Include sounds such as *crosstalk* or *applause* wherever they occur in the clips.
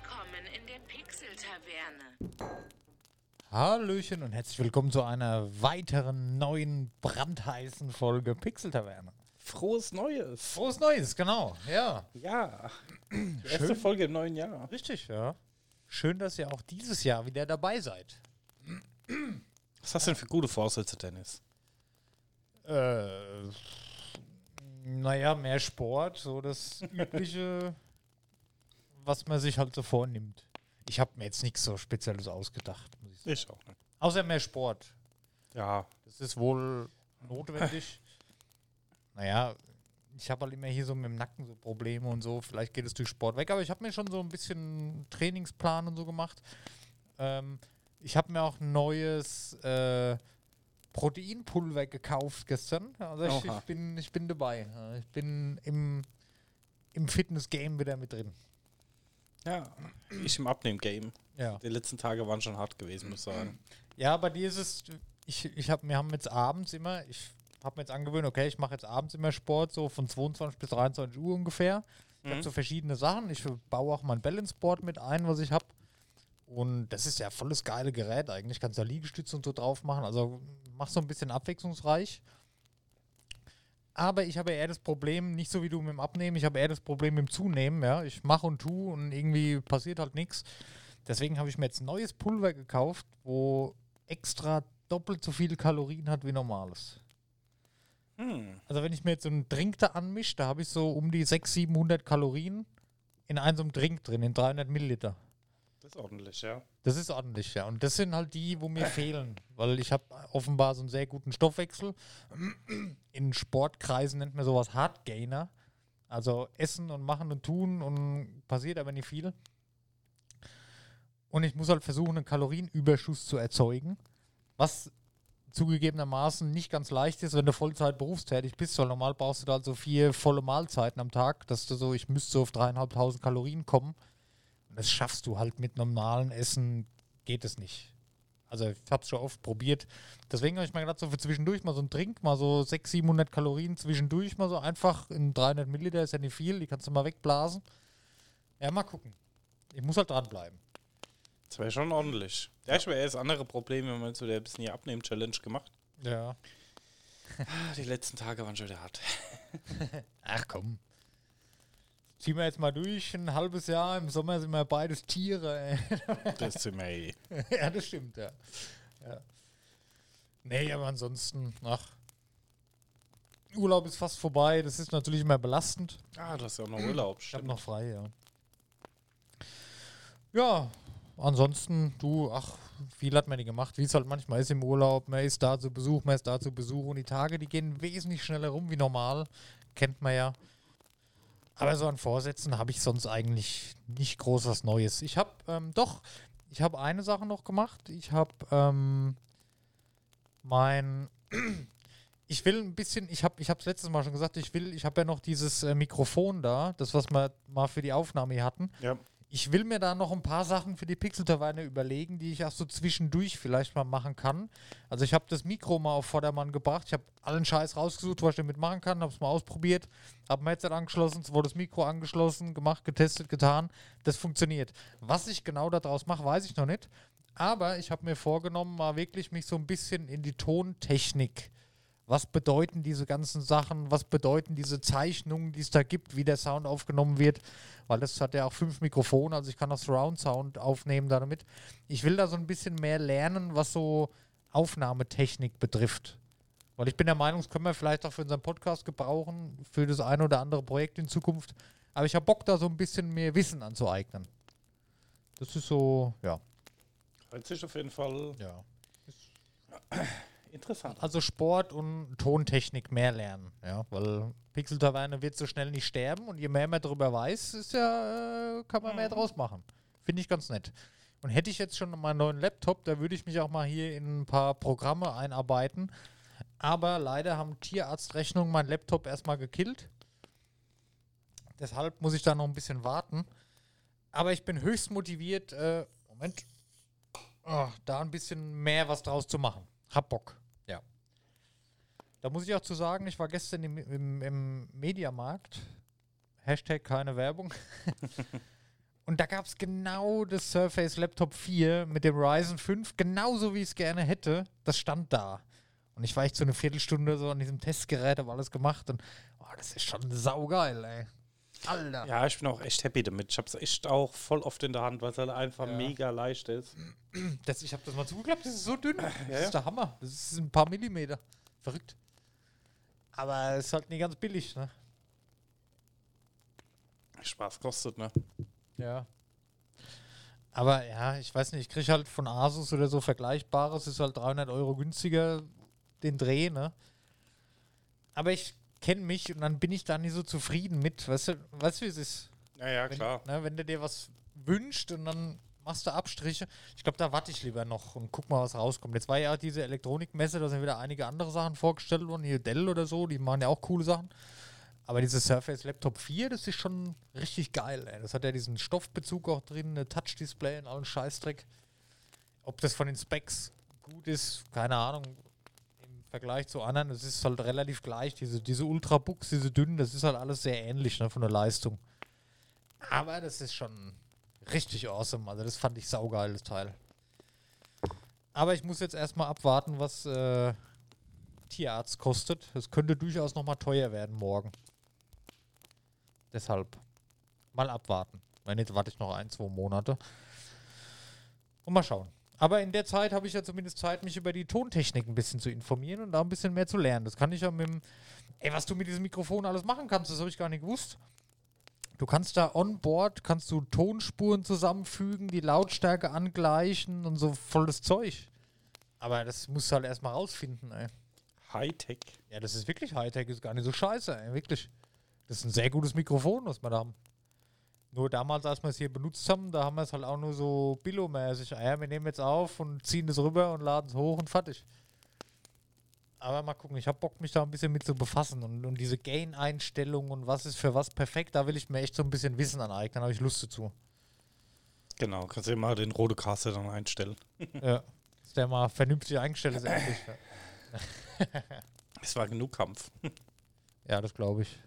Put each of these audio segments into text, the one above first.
Willkommen in der Pixel-Taverne. Hallöchen und herzlich willkommen zu einer weiteren neuen brandheißen Folge Pixel Taverne. Frohes Neues. Frohes Neues, genau, ja. Ja. Die erste Schön. Folge im neuen Jahr. Richtig, ja. Schön, dass ihr auch dieses Jahr wieder dabei seid. Was hast du denn für gute Vorsätze, Dennis? Äh, naja, mehr Sport, so das *laughs* übliche, was man sich halt so vornimmt. Ich habe mir jetzt nichts so Spezielles ausgedacht, muss ich sagen. Ich auch nicht. Außer mehr Sport. Ja. Das ist wohl notwendig. *laughs* naja, ich habe halt immer hier so mit dem Nacken so Probleme und so. Vielleicht geht es durch Sport weg, aber ich habe mir schon so ein bisschen Trainingsplan und so gemacht. Ähm, ich habe mir auch ein neues äh, Proteinpulver gekauft gestern. Also ich, ich, bin, ich bin dabei. Ich bin im, im Fitness-Game wieder mit drin. Ja. Ich im Abnehm-Game. Ja. Die letzten Tage waren schon hart gewesen, muss ich sagen. Ja, bei dir ist es, ich, ich hab, wir haben jetzt abends immer, ich habe mir jetzt angewöhnt, okay, ich mache jetzt abends immer Sport, so von 22 bis 23 Uhr ungefähr. Ich habe so verschiedene Sachen. Ich baue auch mein Balance Board mit ein, was ich habe. Und das ist ja volles geile Gerät eigentlich. Kannst da Liegestütze und so drauf machen. Also mach so ein bisschen abwechslungsreich. Aber ich habe eher das Problem, nicht so wie du mit dem Abnehmen, ich habe eher das Problem mit dem Zunehmen. Ja? Ich mache und tue und irgendwie passiert halt nichts. Deswegen habe ich mir jetzt neues Pulver gekauft, wo extra doppelt so viele Kalorien hat wie normales. Hm. Also wenn ich mir jetzt so einen Drink da anmische, da habe ich so um die 600, 700 Kalorien in einem so einem Drink drin, in 300 Milliliter. Das ist ordentlich, ja. Das ist ordentlich, ja. Und das sind halt die, wo mir fehlen, weil ich habe offenbar so einen sehr guten Stoffwechsel. In Sportkreisen nennt man sowas Hardgainer. Also essen und machen und tun und passiert aber nicht viel. Und ich muss halt versuchen, einen Kalorienüberschuss zu erzeugen, was zugegebenermaßen nicht ganz leicht ist, wenn du Vollzeit berufstätig bist, weil normal brauchst du da halt so vier volle Mahlzeiten am Tag, dass du so, ich müsste so auf dreieinhalbtausend Kalorien kommen. Das schaffst du halt mit normalen Essen, geht es nicht. Also ich habe es schon oft probiert. Deswegen habe ich mir gedacht, so für zwischendurch mal so ein Trink, mal so 600, 700 Kalorien zwischendurch, mal so einfach in 300 Milliliter ist ja nicht viel, die kannst du mal wegblasen. Ja, mal gucken. Ich muss halt dranbleiben. Das wäre schon ordentlich. Ja, ich wäre erst andere Probleme, wenn man so der bisschen die Abnehmen-Challenge gemacht. Ja. Ah, Die letzten Tage waren schon wieder hart. *laughs* Ach komm. Ziehen wir jetzt mal durch, ein halbes Jahr, im Sommer sind wir beides Tiere. Ey. *laughs* Das ist immer ey. ja, das stimmt, ja. ja. Nee, aber ansonsten, ach. Urlaub ist fast vorbei, das ist natürlich immer belastend. Ah, du hast ja auch noch Urlaub. Ich habe Stimmt. noch frei, ja. Ja, ansonsten, du, ach, viel hat man nicht gemacht, wie es halt manchmal ist im Urlaub. Man ist da zu Besuch, man ist da zu Besuch und die Tage, die gehen wesentlich schneller rum wie normal. Kennt man ja. Aber so an Vorsätzen habe ich sonst eigentlich nicht groß was Neues. Ich habe, ähm, doch, ich habe eine Sache noch gemacht. Ich habe ähm, mein *clears throat* ich will ein bisschen, ich habe ich es letztes Mal schon gesagt, ich will, ich habe ja noch dieses äh, Mikrofon da, das, was wir mal für die Aufnahme hier hatten. Ja. Ich will mir da noch ein paar Sachen für die Pixel-Taverne überlegen, die ich auch so zwischendurch vielleicht mal machen kann. Also ich habe das Mikro mal auf Vordermann gebracht, ich habe allen Scheiß rausgesucht, was ich damit machen kann, habe es mal ausprobiert, habe mein Headset angeschlossen, es wurde das Mikro angeschlossen, gemacht, getestet, getan. Das funktioniert. Was ich genau daraus mache, weiß ich noch nicht. Aber ich habe mir vorgenommen, mal wirklich mich so ein bisschen in die Tontechnik was bedeuten diese ganzen Sachen, was bedeuten diese Zeichnungen, die es da gibt, wie der Sound aufgenommen wird, weil das hat ja auch fünf Mikrofone, also ich kann auch Surround Sound aufnehmen damit. Ich will da so ein bisschen mehr lernen, was so Aufnahmetechnik betrifft. Weil ich bin der Meinung, das können wir vielleicht auch für unseren Podcast gebrauchen, für das ein oder andere Projekt in Zukunft. Aber ich habe Bock, da so ein bisschen mehr Wissen anzueignen. Das ist so, ja. Hört sich auf jeden Fall ja. *clears throat* interessant. Also Sport und Tontechnik mehr lernen, ja, weil Pixel-Taverne wird so schnell nicht sterben und je mehr man darüber weiß, ist ja, äh, kann man mehr draus machen. Finde ich ganz nett. Und hätte ich jetzt schon meinen neuen Laptop, da würde ich mich auch mal hier in ein paar Programme einarbeiten. Aber leider haben Tierarztrechnungen meinen Laptop erstmal gekillt. Deshalb muss ich da noch ein bisschen warten. Aber ich bin höchst motiviert, äh, Moment, Ah, da ein bisschen mehr was draus zu machen. Hab Bock. Da muss ich auch zu sagen, ich war gestern im, im, im Mediamarkt. Hashtag keine Werbung. *laughs* Und da gab es genau das Surface Laptop 4 mit dem Ryzen 5, genauso wie ich es gerne hätte. Das stand da. Und ich war echt so eine Viertelstunde so an diesem Testgerät, habe alles gemacht und oh, das ist schon saugeil, ey. Alter. Ja, ich bin auch echt happy damit. Ich habe es echt auch voll oft in der Hand, weil es halt einfach Ja. mega leicht ist. Das, ich habe das mal zugeklappt, das ist so dünn. Das ja. ist der Hammer. Das ist ein paar Millimeter. Verrückt. Aber es ist halt nicht ganz billig, ne? Spaß kostet, ne? Ja. Aber ja, ich weiß nicht, ich kriege halt von Asus oder so Vergleichbares, ist halt 300 Euro günstiger den Dreh, ne? Aber ich kenne mich und dann bin ich da nicht so zufrieden mit. Weißt du, weißt du, wie es ist? Ja, ja, Wenn, klar. ne, wenn du dir was wünscht und dann machst du Abstriche. Ich glaube, da warte ich lieber noch und guck mal, was rauskommt. Jetzt war ja diese Elektronikmesse, da sind wieder einige andere Sachen vorgestellt worden. Hier Dell oder so, die machen ja auch coole Sachen. Aber dieses Surface Laptop 4, das ist schon richtig geil, ey. Das hat ja diesen Stoffbezug auch drin, eine Touch-Display und allen Scheißdreck. Ob das von den Specs gut ist, keine Ahnung. Im Vergleich zu anderen, es ist halt relativ gleich. Diese, diese Ultrabooks, diese dünnen, das ist halt alles sehr ähnlich ne, von der Leistung. Aber das ist schon richtig awesome. Also das fand ich saugeil, das Teil. Aber ich muss jetzt erstmal abwarten, was äh, Tierarzt kostet. Es könnte durchaus nochmal teuer werden morgen. Deshalb mal abwarten. Wenn nicht, warte ich noch ein, zwei Monate. Und mal schauen. Aber in der Zeit habe ich ja zumindest Zeit, mich über die Tontechnik ein bisschen zu informieren und da ein bisschen mehr zu lernen. Das kann ich ja mit dem. Ey, was du mit diesem Mikrofon alles machen kannst, das habe ich gar nicht gewusst. Du kannst da on board, kannst du Tonspuren zusammenfügen, die Lautstärke angleichen und so volles Zeug. Aber das musst du halt erstmal rausfinden, ey. Hightech. Ja, das ist wirklich Hightech, ist gar nicht so scheiße, ey, wirklich. Das ist ein sehr gutes Mikrofon, was wir da haben. Nur damals, als wir es hier benutzt haben, da haben wir es halt auch nur so billomäßig. Ah ja, wir nehmen jetzt auf und ziehen das rüber und laden es hoch und fertig. Aber mal gucken, ich habe Bock, mich da ein bisschen mit zu befassen und, und diese Gain-Einstellung und was ist für was perfekt, da will ich mir echt so ein bisschen Wissen aneignen, habe ich Lust dazu. Genau, kannst du mal den Rodecaster dann einstellen. *laughs* ja. Dass der mal vernünftig eingestellt ist, endlich. *laughs* Es war genug Kampf. *laughs* Ja, das glaube ich.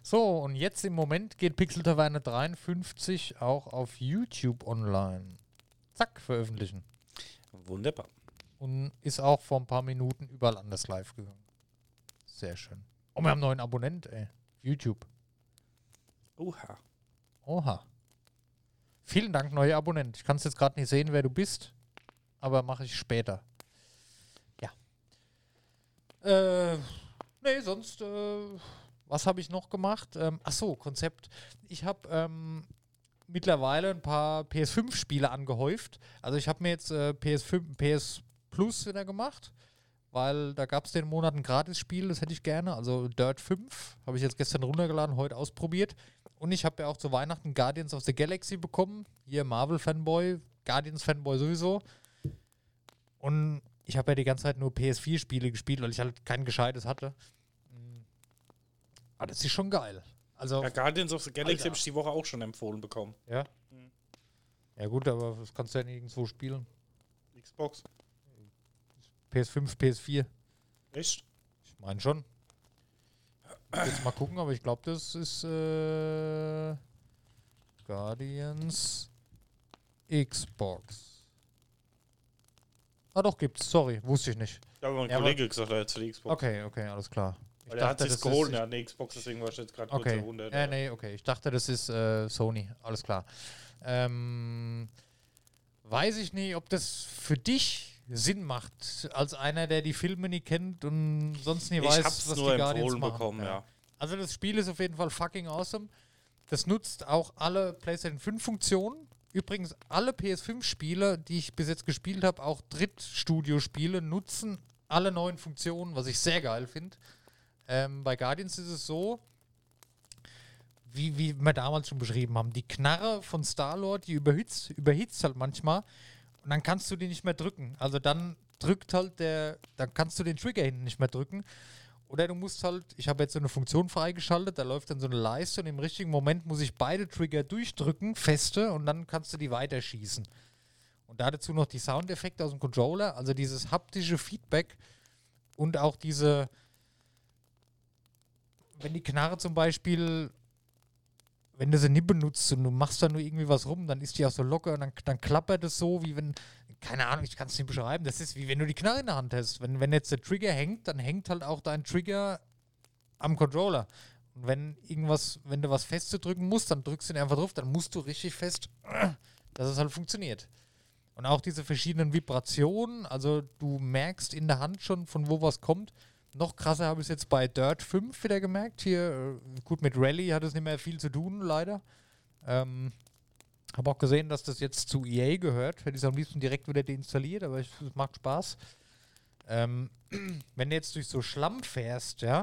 So, und jetzt im Moment geht Pixel Taverne 53 auch auf YouTube online. Zack, veröffentlichen. Wunderbar. Und ist auch vor ein paar Minuten überall anders live gegangen. Sehr schön. Oh, wir haben einen neuen Abonnent, ey. YouTube. Oha. Oha. Vielen Dank, neuer Abonnent. Ich kann es jetzt gerade nicht sehen, wer du bist, aber mache ich später. Ja. Äh, nee, sonst, äh, was habe ich noch gemacht? Ähm, ach so, Konzept. Ich habe ähm, mittlerweile ein paar PS5-Spiele angehäuft. Also ich habe mir jetzt äh, PS5, PS Plus wieder gemacht, weil da gab es den Monat ein Gratis-Spiel, das hätte ich gerne. Also Dirt 5 habe ich jetzt gestern runtergeladen, heute ausprobiert. Und ich habe ja auch zu Weihnachten Guardians of the Galaxy bekommen. Hier Marvel-Fanboy, Guardians-Fanboy sowieso. Und ich habe ja die ganze Zeit nur PS4-Spiele gespielt, weil ich halt kein gescheites hatte. Aber das ist schon geil. Also, Ja, Guardians of the Galaxy habe ich die Woche auch schon empfohlen bekommen. ja. Ja, gut, aber das kannst du ja nirgendwo spielen. Xbox. PS5, PS4. Echt? Ich meine schon. Jetzt mal gucken, aber ich glaube, das ist äh, Guardians Xbox. Ah doch, gibt's. Sorry, wusste ich nicht. Ja, aber mein Ja, Kollege gesagt, er hat für die Xbox. Okay, okay, alles klar. Ich Weil er hat sich das geholt, ist- er hat eine Xbox, deswegen war ich jetzt gerade kurz Okay. verwundert. Ja, nee, okay. Ich dachte, das ist äh, Sony. Alles klar. Ähm, weiß ich nicht, ob das für dich Sinn macht, als einer, der die Filme nie kennt und sonst nie Ich weiß, hab's was nur die Guardians machen. bekommen, ja. Also das Spiel ist auf jeden Fall fucking awesome. Das nutzt auch alle PlayStation 5 Funktionen. Übrigens, alle PS5-Spiele, die ich bis jetzt gespielt habe, auch Drittstudio-Spiele, nutzen alle neuen Funktionen, was ich sehr geil finde. Ähm, bei Guardians ist es so, wie, wie wir damals schon beschrieben haben, die Knarre von Star-Lord, die überhitzt, überhitzt halt manchmal und dann kannst du die nicht mehr drücken. Also dann drückt halt der, dann kannst du den Trigger hinten nicht mehr drücken. Oder du musst halt, ich habe jetzt so eine Funktion freigeschaltet, da läuft dann so eine Leiste und im richtigen Moment muss ich beide Trigger durchdrücken, feste, und dann kannst du die weiterschießen. Und da dazu noch die Soundeffekte aus dem Controller, also dieses haptische Feedback und auch diese, wenn die Knarre zum Beispiel wenn du sie nie benutzt und du machst da nur irgendwie was rum, dann ist die auch so locker und dann, dann klappert es so, wie wenn, keine Ahnung, ich kann es nicht beschreiben, das ist wie wenn du die Knarre in der Hand hast. Wenn, wenn jetzt der Trigger hängt, dann hängt halt auch dein Trigger am Controller. Und wenn irgendwas, wenn du was fest drücken musst, dann drückst du ihn einfach drauf, dann musst du richtig fest, dass es halt funktioniert. Und auch diese verschiedenen Vibrationen, also du merkst in der Hand schon, von wo was kommt. Noch krasser habe ich es jetzt bei Dirt 5 wieder gemerkt. Hier, äh, gut, mit Rally hat es nicht mehr viel zu tun, leider. Ähm, habe auch gesehen, dass das jetzt zu EA gehört. Hätte ich es am liebsten direkt wieder deinstalliert, aber es macht Spaß. Ähm, *clears throat* wenn du jetzt durch so Schlamm fährst, ja,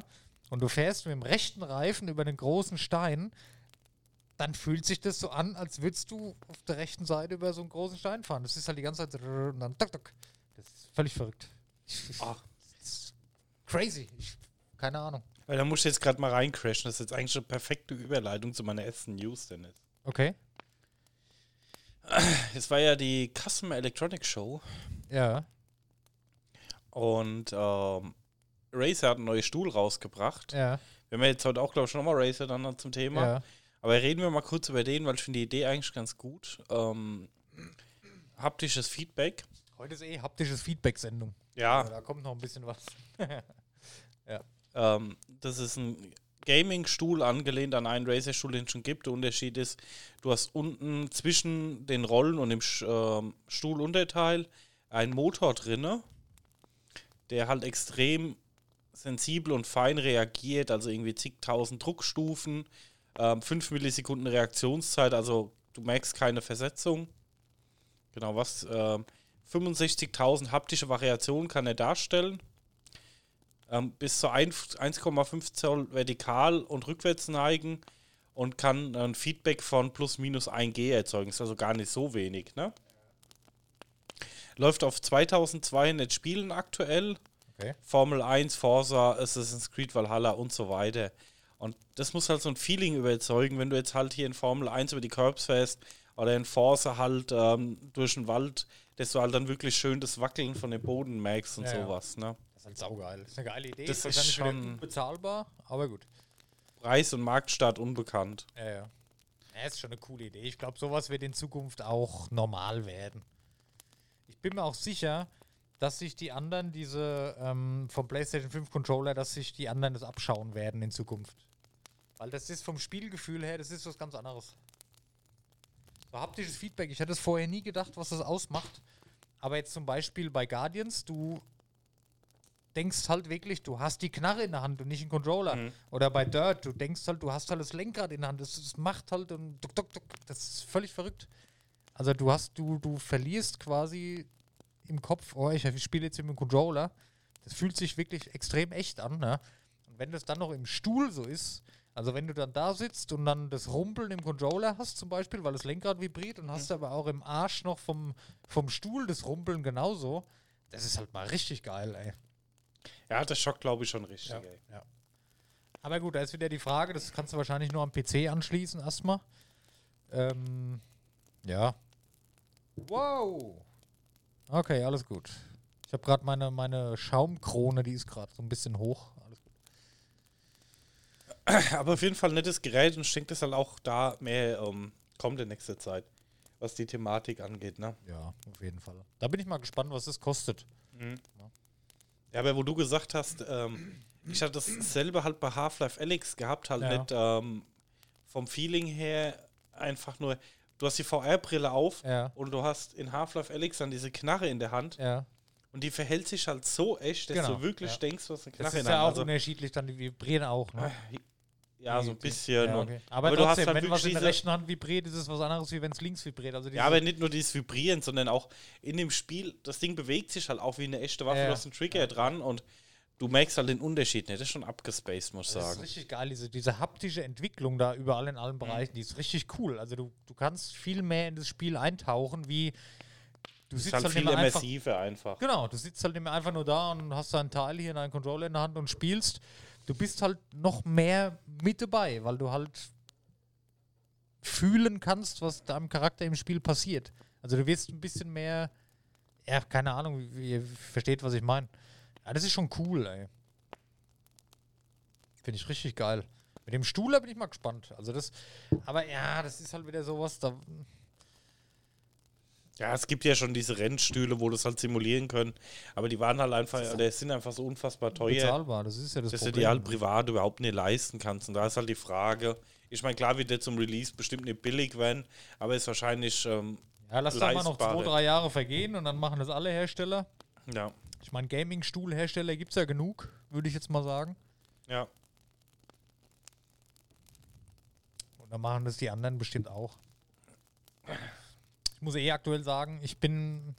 und du fährst mit dem rechten Reifen über den großen Stein, dann fühlt sich das so an, als würdest du auf der rechten Seite über so einen großen Stein fahren. Das ist halt die ganze Zeit und dann tuk, tuk. Das ist völlig verrückt. Ach. Crazy. Ich, keine Ahnung. Weil da muss ich jetzt gerade mal reincrashen. Das ist jetzt eigentlich eine perfekte Überleitung zu meiner ersten News, Dennis. Okay. Es war ja die Customer Electronics Show Ja. und ähm, Razer hat einen neuen Stuhl rausgebracht. Ja. Wir haben ja jetzt heute auch, glaube ich, schon nochmal Razer dann zum Thema. Ja. Aber reden wir mal kurz über den, weil ich finde die Idee eigentlich ganz gut. Ähm, haptisches Feedback. Heute ist eh haptisches Feedback-Sendung. Ja, Da kommt noch ein bisschen was. *laughs* ähm, das ist ein Gaming-Stuhl angelehnt an einen Razer-Stuhl, den es schon gibt. Der Unterschied ist, du hast unten zwischen den Rollen und dem ähm, Stuhlunterteil einen Motor drinne, der halt extrem sensibel und fein reagiert, also irgendwie zigtausend Druckstufen, ähm, 5 Millisekunden Reaktionszeit, also du merkst keine Versetzung. Genau, was ähm, 65.000 haptische Variationen kann er darstellen. Ähm, bis zu ein- 1,5 Zoll vertikal und rückwärts neigen und kann ein Feedback von plus minus 1 G erzeugen. Ist also gar nicht so wenig, ne? Läuft auf 2200 Spielen aktuell. Okay. Formel 1, Forza, Assassin's Creed Valhalla und so weiter. Und das muss halt so ein Feeling überzeugen, wenn du jetzt halt hier in Formel 1 über die Curbs fährst oder in Forza halt ähm, durch den Wald, dass du halt dann wirklich schön das Wackeln von dem Boden merkst und ja. sowas. Ne? Das ist halt saugeil. Das ist eine geile Idee. Das ist wieder schon- gut bezahlbar, aber gut. Preis und Marktstart unbekannt. Ja, ja. Ja, ist schon eine coole Idee. Ich glaube, sowas wird in Zukunft auch normal werden. Ich bin mir auch sicher, dass sich die anderen, diese ähm, vom PlayStation 5 Controller, dass sich die anderen das abschauen werden in Zukunft. Weil das ist vom Spielgefühl her, das ist was ganz anderes. So haptisches Feedback, ich hätte es vorher nie gedacht, was das ausmacht. Aber jetzt zum Beispiel bei Guardians, du denkst halt wirklich, du hast die Knarre in der Hand und nicht einen Controller. Mhm. Oder bei Dirt, du denkst halt, du hast halt das Lenkrad in der Hand. Das, das macht halt und duck, duck, duck. Das ist völlig verrückt. Also du hast, du, du verlierst quasi im Kopf, oh, ich spiele jetzt mit dem Controller. Das fühlt sich wirklich extrem echt an. Ne? Und wenn das dann noch im Stuhl so ist, also wenn du dann da sitzt und dann das Rumpeln im Controller hast zum Beispiel, weil das Lenkrad vibriert und hast aber auch im Arsch noch vom, vom Stuhl das Rumpeln genauso, das ist halt mal richtig geil, ey. Ja, das schockt, glaube ich, schon richtig. Ja. ey. ja. Aber gut, da ist wieder die Frage, das kannst du wahrscheinlich nur am PC anschließen erstmal. Ähm, ja. Wow. Okay, alles gut. Ich habe gerade meine, meine Schaumkrone, die ist gerade so ein bisschen hoch. Alles gut. *clears throat* Aber auf jeden Fall ein nettes Gerät und ich denke, das halt auch da mehr ähm, kommt in nächster Zeit, was die Thematik angeht. Ne? Ja, auf jeden Fall. Da bin ich mal gespannt, was es kostet. Ja, aber wo du gesagt hast, ähm, ich hatte dasselbe halt bei Half-Life Alyx gehabt, halt Ja. nicht ähm, vom Feeling her einfach nur, du hast die VR-Brille auf Ja. und du hast in Half-Life Alyx dann diese Knarre in der Hand Ja. und die verhält sich halt so echt, dass Genau, du wirklich ja. denkst, du hast eine Das Knarre ist in der ja auch Hand. Also, unterschiedlich, dann die vibrieren auch. Ne? Ja, so ein bisschen. Ja, okay. Aber, aber du hast trotzdem, halt wenn was in der rechten Hand vibriert, ist es was anderes, wie wenn es links vibriert. Also Ja, aber nicht nur dieses Vibrieren, sondern auch in dem Spiel, das Ding bewegt sich halt auch wie eine echte Waffe, Ja, du ja. hast einen Trigger dran und du merkst halt den Unterschied nicht. Das ist schon abgespaced, muss ich Das ist sagen. richtig geil, diese, diese haptische Entwicklung da überall in allen Bereichen, die ist richtig cool. Also du, du kannst viel mehr in das Spiel eintauchen, wie du Das ist sitzt halt halt, viel mehr einfach. immersiver einfach. Genau, du sitzt halt nicht mehr einfach nur da und hast deinen Teil hier in deinen Controller in der Hand und spielst. Du bist halt noch mehr mit dabei, weil du halt fühlen kannst, was deinem Charakter im Spiel passiert. Also du wirst ein bisschen mehr, ja, keine Ahnung, ihr versteht, was ich meine. Ja, das ist schon cool, ey. Finde ich richtig geil. Mit dem Stuhl bin ich mal gespannt. Also das, aber ja, das ist halt wieder sowas, da, Ja, es gibt ja schon diese Rennstühle, wo das halt simulieren können. Aber die waren halt einfach, oder sind einfach so unfassbar teuer, bezahlbar, das ist ja das dass du Problem. die halt privat überhaupt nicht leisten kannst. Und da ist halt die Frage, ich meine, klar wird der zum Release bestimmt nicht billig werden, aber ist wahrscheinlich, ähm, ja, lass doch mal noch zwei, drei Jahre vergehen und dann machen das alle Hersteller. ja, Ich meine, Gaming-Stuhl-Hersteller gibt es ja genug, würde ich jetzt mal sagen. ja. Und dann machen das die anderen bestimmt auch. Ich muss eh aktuell sagen, ich bin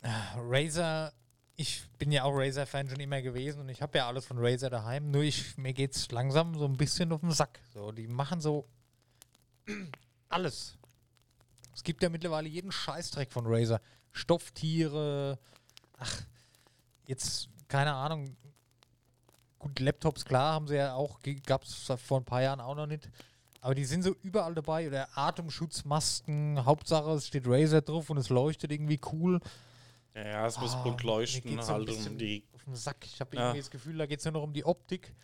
äh, Razer, ich bin ja auch Razer-Fan schon immer gewesen und ich habe ja alles von Razer daheim, nur ich, mir es langsam so ein bisschen auf den Sack. So, die machen so *clears throat* alles. Es gibt ja mittlerweile jeden Scheißdreck von Razer. Stofftiere, ach, jetzt, keine Ahnung, gut, Laptops, klar, haben sie ja auch, gab es vor ein paar Jahren auch noch nicht. Aber die sind so überall dabei. Oder Atemschutzmasken, Hauptsache es steht Razer drauf und es leuchtet irgendwie cool. Ja, es muss Ah, bunt leuchten, geht's so halt um die. Auf den Sack. Ich habe Ja. irgendwie das Gefühl, da geht es nur noch um die Optik.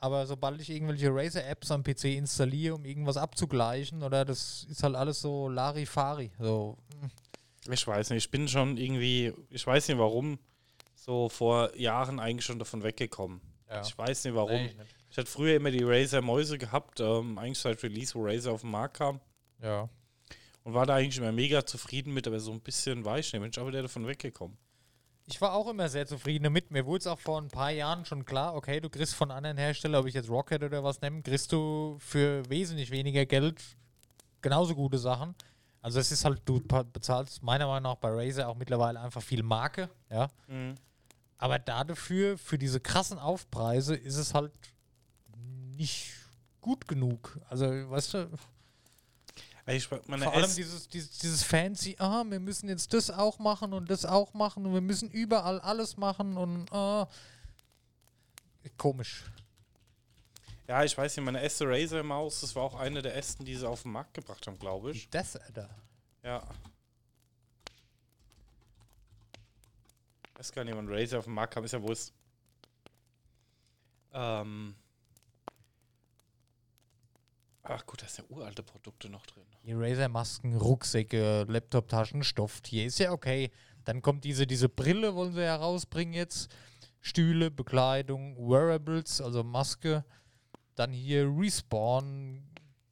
Aber sobald ich irgendwelche Razer-Apps am PC installiere, um irgendwas abzugleichen, oder das ist halt alles so Larifari. So, mm. Ich weiß nicht, ich bin schon irgendwie, ich weiß nicht warum, so vor Jahren eigentlich schon davon weggekommen. Ja. Ich weiß nicht warum. Nee, ich nicht. Ich hatte früher immer die Razer-Mäuse gehabt, ähm, eigentlich seit Release, wo Razer auf den Markt kam. ja. Und war da eigentlich immer mega zufrieden mit, aber so ein bisschen war ich nicht. Mensch, aber der davon weggekommen. Ich war auch immer sehr zufrieden damit. Mir wurde es auch vor ein paar Jahren schon klar, okay, du kriegst von anderen Herstellern, ob ich jetzt Rocket oder was nehme, kriegst du für wesentlich weniger Geld genauso gute Sachen. Also es ist halt, du bezahlst meiner Meinung nach bei Razer auch mittlerweile einfach viel Marke, ja. Aber dafür, für diese krassen Aufpreise, ist es halt nicht gut genug. Also, weißt du, Ich, meine vor allem dieses, dieses, dieses fancy, ah, wir müssen jetzt das auch machen und das auch machen und wir müssen überall alles machen und ah. Komisch. ja, ich weiß nicht, meine erste Razer-Maus, das war auch eine der ersten, die sie auf den Markt gebracht haben, glaube ich. Das, Alter. Ja. Ich weiß gar nicht, wann Razer auf den Markt kam, ist ja wohl. Ähm. Ach gut, da sind ja uralte Produkte noch drin. Die Razer-Masken, Rucksäcke, Laptop-Taschen, Stofftier, ist ja okay. Dann kommt diese, diese Brille, wollen sie ja rausbringen jetzt. Stühle, Bekleidung, Wearables, also Maske. Dann hier Respawn,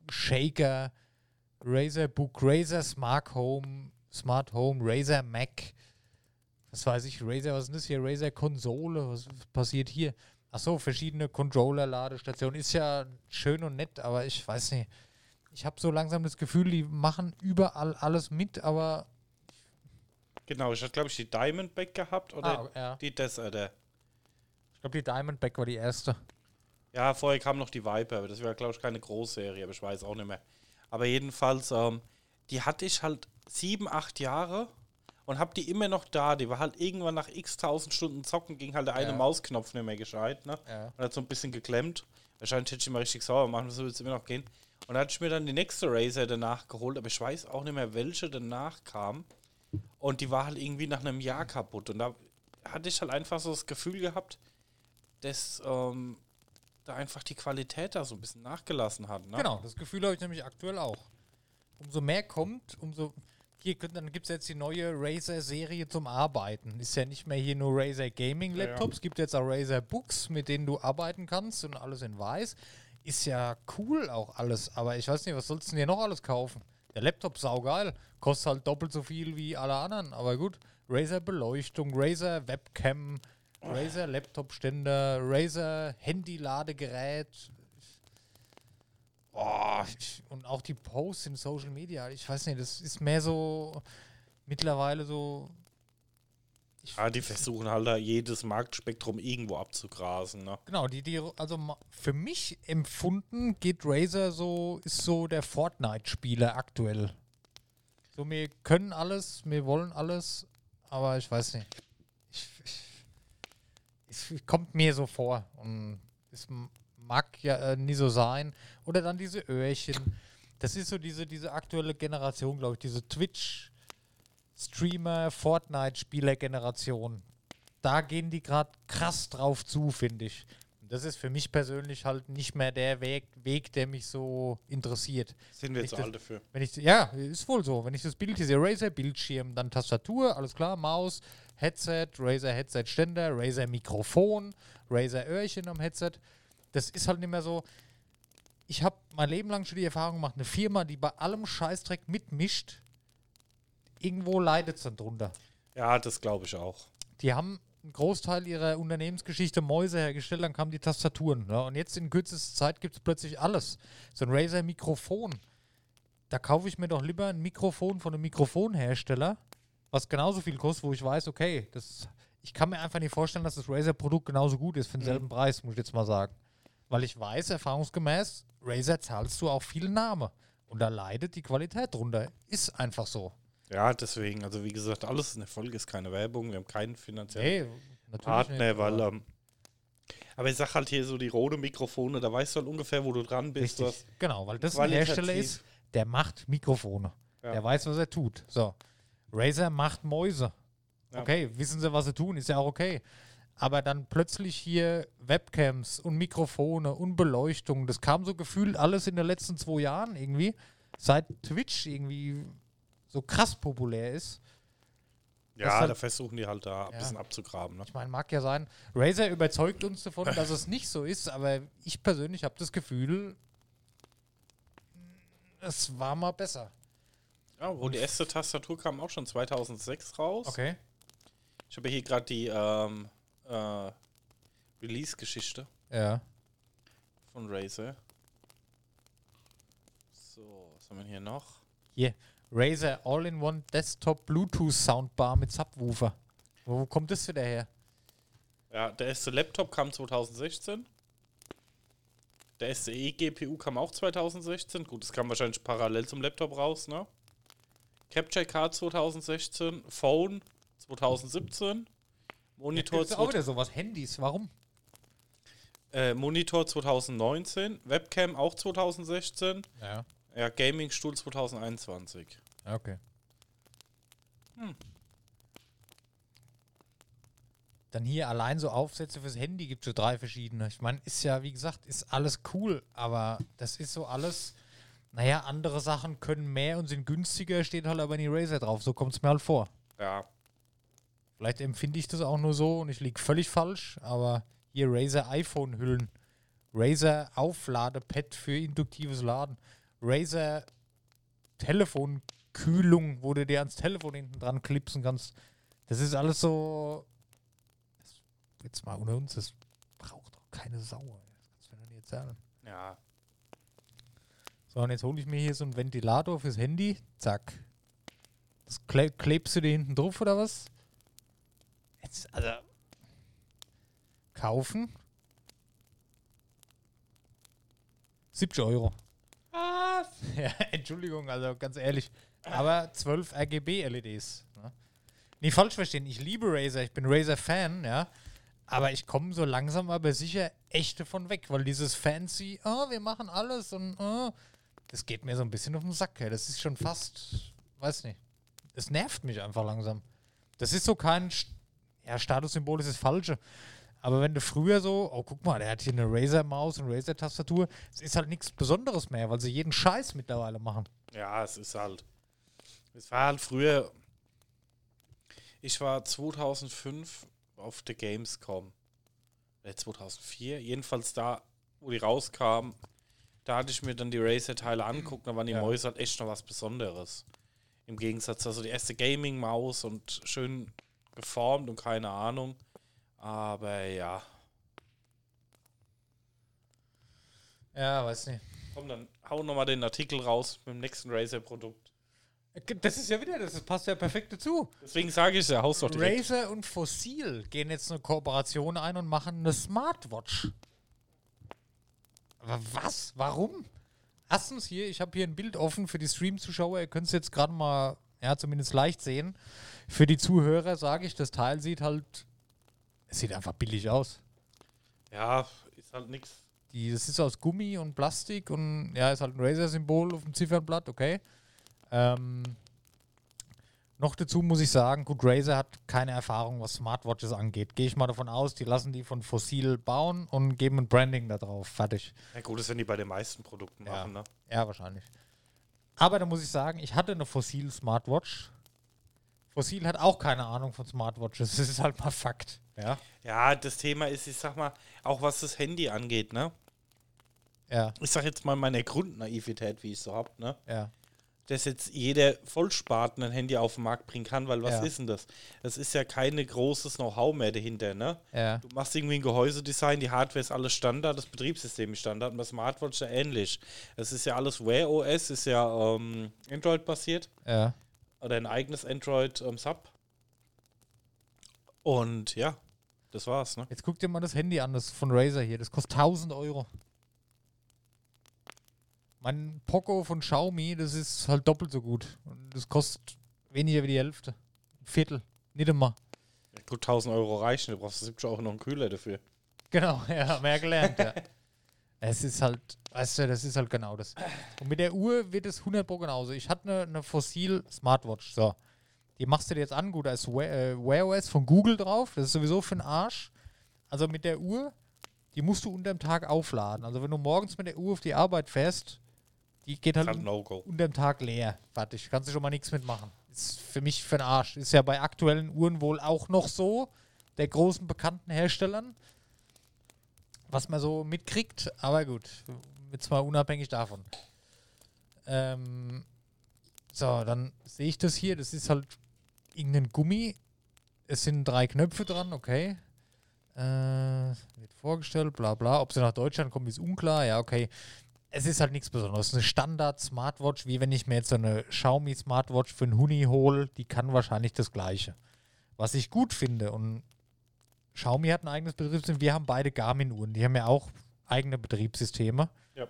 Shaker, Razer Book, Razer Smart Home, Smart Home, Razer Mac. Was weiß ich, Razer, was ist das hier? Razer Konsole, was passiert hier? Achso, verschiedene Controller-Ladestationen. Ist ja schön und nett, aber ich weiß nicht. Ich habe so langsam das Gefühl, die machen überall alles mit, aber. Genau, ich hatte, glaube ich, die Diamondback gehabt oder Ah, ja. die Desert. Ich glaube, die Diamondback war die erste. Ja, vorher kam noch die Viper, aber das war, glaube ich, keine Großserie, aber ich weiß auch nicht mehr. Aber jedenfalls, ähm, die hatte ich halt sieben, acht Jahre und hab die immer noch da. Die war halt irgendwann nach x tausend Stunden zocken, ging halt der eine Ja. Mausknopf nicht mehr gescheit, ne? Ja. Und hat so ein bisschen geklemmt. Wahrscheinlich hätte ich mal richtig sauer machen, das würde es immer noch gehen. Und dann hatte ich mir dann die nächste Razer danach geholt, aber ich weiß auch nicht mehr, welche danach kam. Und die war halt irgendwie nach einem Jahr kaputt. Und da hatte ich halt einfach so das Gefühl gehabt, dass ähm, da einfach die Qualität da so ein bisschen nachgelassen hat. Ne? Genau, das Gefühl habe ich nämlich aktuell auch. Umso mehr kommt, umso. Hier, könnt- dann gibt es jetzt die neue Razer-Serie zum Arbeiten. Ist ja nicht mehr hier nur Razer Gaming-Laptops, gibt jetzt auch Razer Books, mit denen du arbeiten kannst und alles in weiß. Ist ja cool auch alles, aber ich weiß nicht, was sollst du denn hier noch alles kaufen? Der Laptop saugeil, kostet halt doppelt so viel wie alle anderen, aber gut. Razer Beleuchtung, Razer Webcam, Razer Laptop-Ständer, Razer Handy-Ladegerät, Oh, ich, und auch die Posts in Social Media, ich weiß nicht, das ist mehr so mittlerweile so. Ja, die versuchen halt da jedes Marktspektrum irgendwo abzugrasen. Ne? genau, die, die, also für mich empfunden geht Razer so, ist so der Fortnite-Spieler aktuell. So, wir können alles, wir wollen alles, aber ich weiß nicht. Ich, ich, es kommt mir so vor und m- mag ja äh, nie so sein. Oder dann diese Öhrchen. Das ist so diese, diese aktuelle Generation, glaube ich, diese Twitch-Streamer, Fortnite-Spieler-Generation. Da gehen die gerade krass drauf zu, finde ich. Das ist für mich persönlich halt nicht mehr der Weg, Weg der mich so interessiert. Sind wir das- alt dafür. Wenn ich, ja, ist wohl so. Wenn ich das Bild hier sehe, Razer, Bildschirm, dann Tastatur, alles klar, Maus, Headset, Razer Headset-Ständer, Razer Mikrofon, Razer Öhrchen am Headset. Das ist halt nicht mehr so. Ich habe mein Leben lang schon die Erfahrung gemacht, eine Firma, die bei allem Scheißdreck mitmischt, irgendwo leidet es dann drunter. Ja, das glaube ich auch. Die haben einen Großteil ihrer Unternehmensgeschichte Mäuse hergestellt, dann kamen die Tastaturen. Ja, und jetzt in kürzester Zeit gibt es plötzlich alles. So ein Razer-Mikrofon. Da kaufe ich mir doch lieber ein Mikrofon von einem Mikrofonhersteller, was genauso viel kostet, wo ich weiß, okay, das, ich kann mir einfach nicht vorstellen, dass das Razer-Produkt genauso gut ist für denselben Preis, muss ich jetzt mal sagen. Weil ich weiß, erfahrungsgemäß, Razer zahlst du auch viel Name. Und da leidet die Qualität drunter. Ist einfach so. Ja, deswegen, also wie gesagt, alles in der Folge ist keine Werbung. Wir haben keinen finanziellen natürlich. Partner, nicht, weil. aber- Ähm, aber ich sag halt hier so die rote Mikrofone, da weißt du halt ungefähr, wo du dran bist. Richtig. Genau, weil das ein Hersteller ist, der macht Mikrofone. Ja. Der weiß, was er tut. So. Razer macht Mäuse. Ja. Okay, wissen sie, was sie tun, ist ja auch okay. Aber dann plötzlich hier Webcams und Mikrofone und Beleuchtung, das kam so gefühlt alles in den letzten zwei Jahren irgendwie, seit Twitch irgendwie so krass populär ist. Ja, halt- da versuchen die halt da ein Ja. bisschen abzugraben. Ne? Ich meine, mag ja sein, Razer überzeugt uns davon, *laughs* dass es nicht so ist, aber ich persönlich habe das Gefühl, es war mal besser. Ja, wo die erste Tastatur kam auch schon 2006 raus. Okay. Ich habe hier gerade die ähm, äh, Release-Geschichte Ja. von Razer. So, was haben wir hier noch? Hier, Razer All-in-One Desktop Bluetooth Soundbar mit Subwoofer. Wo kommt das wieder her? Ja, der erste Laptop kam 2016. Der erste eGPU kam auch 2016. Gut, das kam wahrscheinlich parallel zum Laptop raus, ne? Capture Card 2016, Phone 2017, Monitor, Gibt's auch 2000, wieder sowas. Handys, warum? äh, Monitor 2019, Webcam auch 2016, Ja. ja, Gaming-Stuhl 2021. Okay. Hm. Dann hier allein so Aufsätze fürs Handy gibt es so drei verschiedene. Ich meine, ist ja, wie gesagt, ist alles cool, aber das ist so alles. Naja, andere Sachen können mehr und sind günstiger, steht halt aber in die Razer drauf. So kommt es mir halt vor. Ja, Vielleicht empfinde ich das auch nur so und ich liege völlig falsch, aber hier Razer iPhone-Hüllen, Razer Aufladepad für induktives Laden, Razer Telefonkühlung, wo du dir ans Telefon hinten dran klipsen kannst. Das ist alles so. Jetzt mal unter uns, das braucht doch keine Sau. Das kannst du mir doch nicht erzählen. ja. So, und jetzt hole ich mir hier so einen Ventilator fürs Handy. Zack. Das kle klebst du dir hinten drauf oder was? Jetzt, also. Kaufen. 70 Euro. Was? *laughs* Ja, Entschuldigung, also ganz ehrlich. Aber 12 RGB-LEDs. Ne? Nie falsch verstehen, ich liebe Razer, ich bin Razer-Fan, ja. Aber ich komme so langsam aber sicher echt davon weg, weil dieses fancy, oh, wir machen alles und oh, das geht mir so ein bisschen auf den Sack. Das ist schon fast, weiß nicht, das nervt mich einfach langsam. Das ist so kein, ja, Statussymbol ist das Falsche. Aber wenn du früher so, oh, guck mal, der hat hier eine Razer-Maus und Razer-Tastatur, es ist halt nichts Besonderes mehr, weil sie jeden Scheiß mittlerweile machen. Ja, es ist halt. Es war halt früher. Ich war 2005 auf der Gamescom. Äh, 2004. Jedenfalls da, wo die rauskam, da hatte ich mir dann die Razer-Teile anguckt. Da waren die Ja. Mäuse halt echt noch was Besonderes. Im Gegensatz, also die erste Gaming-Maus und schön geformt und keine Ahnung. Aber ja. Ja, weiß nicht. Komm, dann hau nochmal den Artikel raus mit dem nächsten Razer-Produkt. Das ist ja wieder, das passt ja perfekt dazu. Deswegen sage ich ja, haust doch direkt. Razer und Fossil gehen jetzt eine Kooperation ein und machen eine Smartwatch. Aber was? Warum? Erstens hier, ich habe hier ein Bild offen für die Stream-Zuschauer. Ihr könnt es jetzt gerade mal, ja, zumindest leicht sehen. Für die Zuhörer sage ich, das Teil sieht halt, es sieht einfach billig aus. Ja, ist halt nichts. Das ist aus Gummi und Plastik und ja, ist halt ein Razer-Symbol auf dem Ziffernblatt, okay. Ähm, Noch dazu muss ich sagen, gut, Razer hat keine Erfahrung, was Smartwatches angeht. Gehe ich mal davon aus, die lassen die von Fossil bauen und geben ein Branding da drauf. Fertig. Ja, gut, das werden die bei den meisten Produkten Ja. machen, ne? Ja, wahrscheinlich. Aber da muss ich sagen, ich hatte eine Fossil Smartwatch. Fossil hat auch keine Ahnung von Smartwatches. *laughs* Das ist halt mal Fakt. Ja. Ja, das Thema ist, ich sag mal, auch was das Handy angeht, ne? Ja, Ich sag jetzt mal meine Grundnaivität, wie ich so hab, ne? ja. Dass jetzt jeder Vollspaten ein Handy auf den Markt bringen kann, weil was Ja. ist denn das? Das ist ja keine großes Know-how mehr dahinter, ne? Ja. Du machst irgendwie ein Gehäusedesign, die Hardware ist alles Standard, das Betriebssystem ist Standard und das Smartwatch ist ja ähnlich. Das ist ja alles Wear OS, ist ja ähm, Android-basiert Ja. Oder ein eigenes Android-Sub. und ja, das war's, ne? Jetzt guck dir mal das Handy an, das von Razer hier. Das kostet 1000 Euro. Mein Poco von Xiaomi, das ist halt doppelt so gut. Und das kostet weniger wie die Hälfte. Ein Viertel. Nicht immer. Gut, 1000 Euro reichen, du brauchst 70 Euro noch einen Kühler dafür. Genau, *laughs* ja, mehr gelernt, ja. *laughs* Es ist halt, weißt du, das ist halt genau das. Und mit der Uhr wird es 100 Pro genauso. Ich hatte eine, eine Fossil Smartwatch, so. Die machst du dir jetzt an, gut, da ist Wear, äh, Wear OS von Google drauf, das ist sowieso für den Arsch. Also mit der Uhr, die musst du unterm Tag aufladen. Also wenn du morgens mit der Uhr auf die Arbeit fährst, die geht halt halt un No-Go. unterm Tag leer. Fertig. Kannst du schon mal nichts mitmachen. Ist für mich für den Arsch. Ist ja bei aktuellen Uhren wohl auch noch so, der großen bekannten Herstellern, was man so mitkriegt. Aber gut, jetzt mal unabhängig davon. Ähm, so, dann sehe ich das hier. Das ist halt irgendein Gummi. Es sind drei Knöpfe dran, okay. Äh, wird vorgestellt, bla bla. Ob sie nach Deutschland kommen, ist unklar. Ja, okay es ist halt nichts Besonderes. Eine Standard-Smartwatch, wie wenn ich mir jetzt so eine Xiaomi Smartwatch für einen Huni hole, die kann wahrscheinlich das Gleiche. Was ich gut finde, und Xiaomi hat ein eigenes Betriebssystem, wir haben beide Garmin-Uhren, die haben ja auch eigene Betriebssysteme. Ja.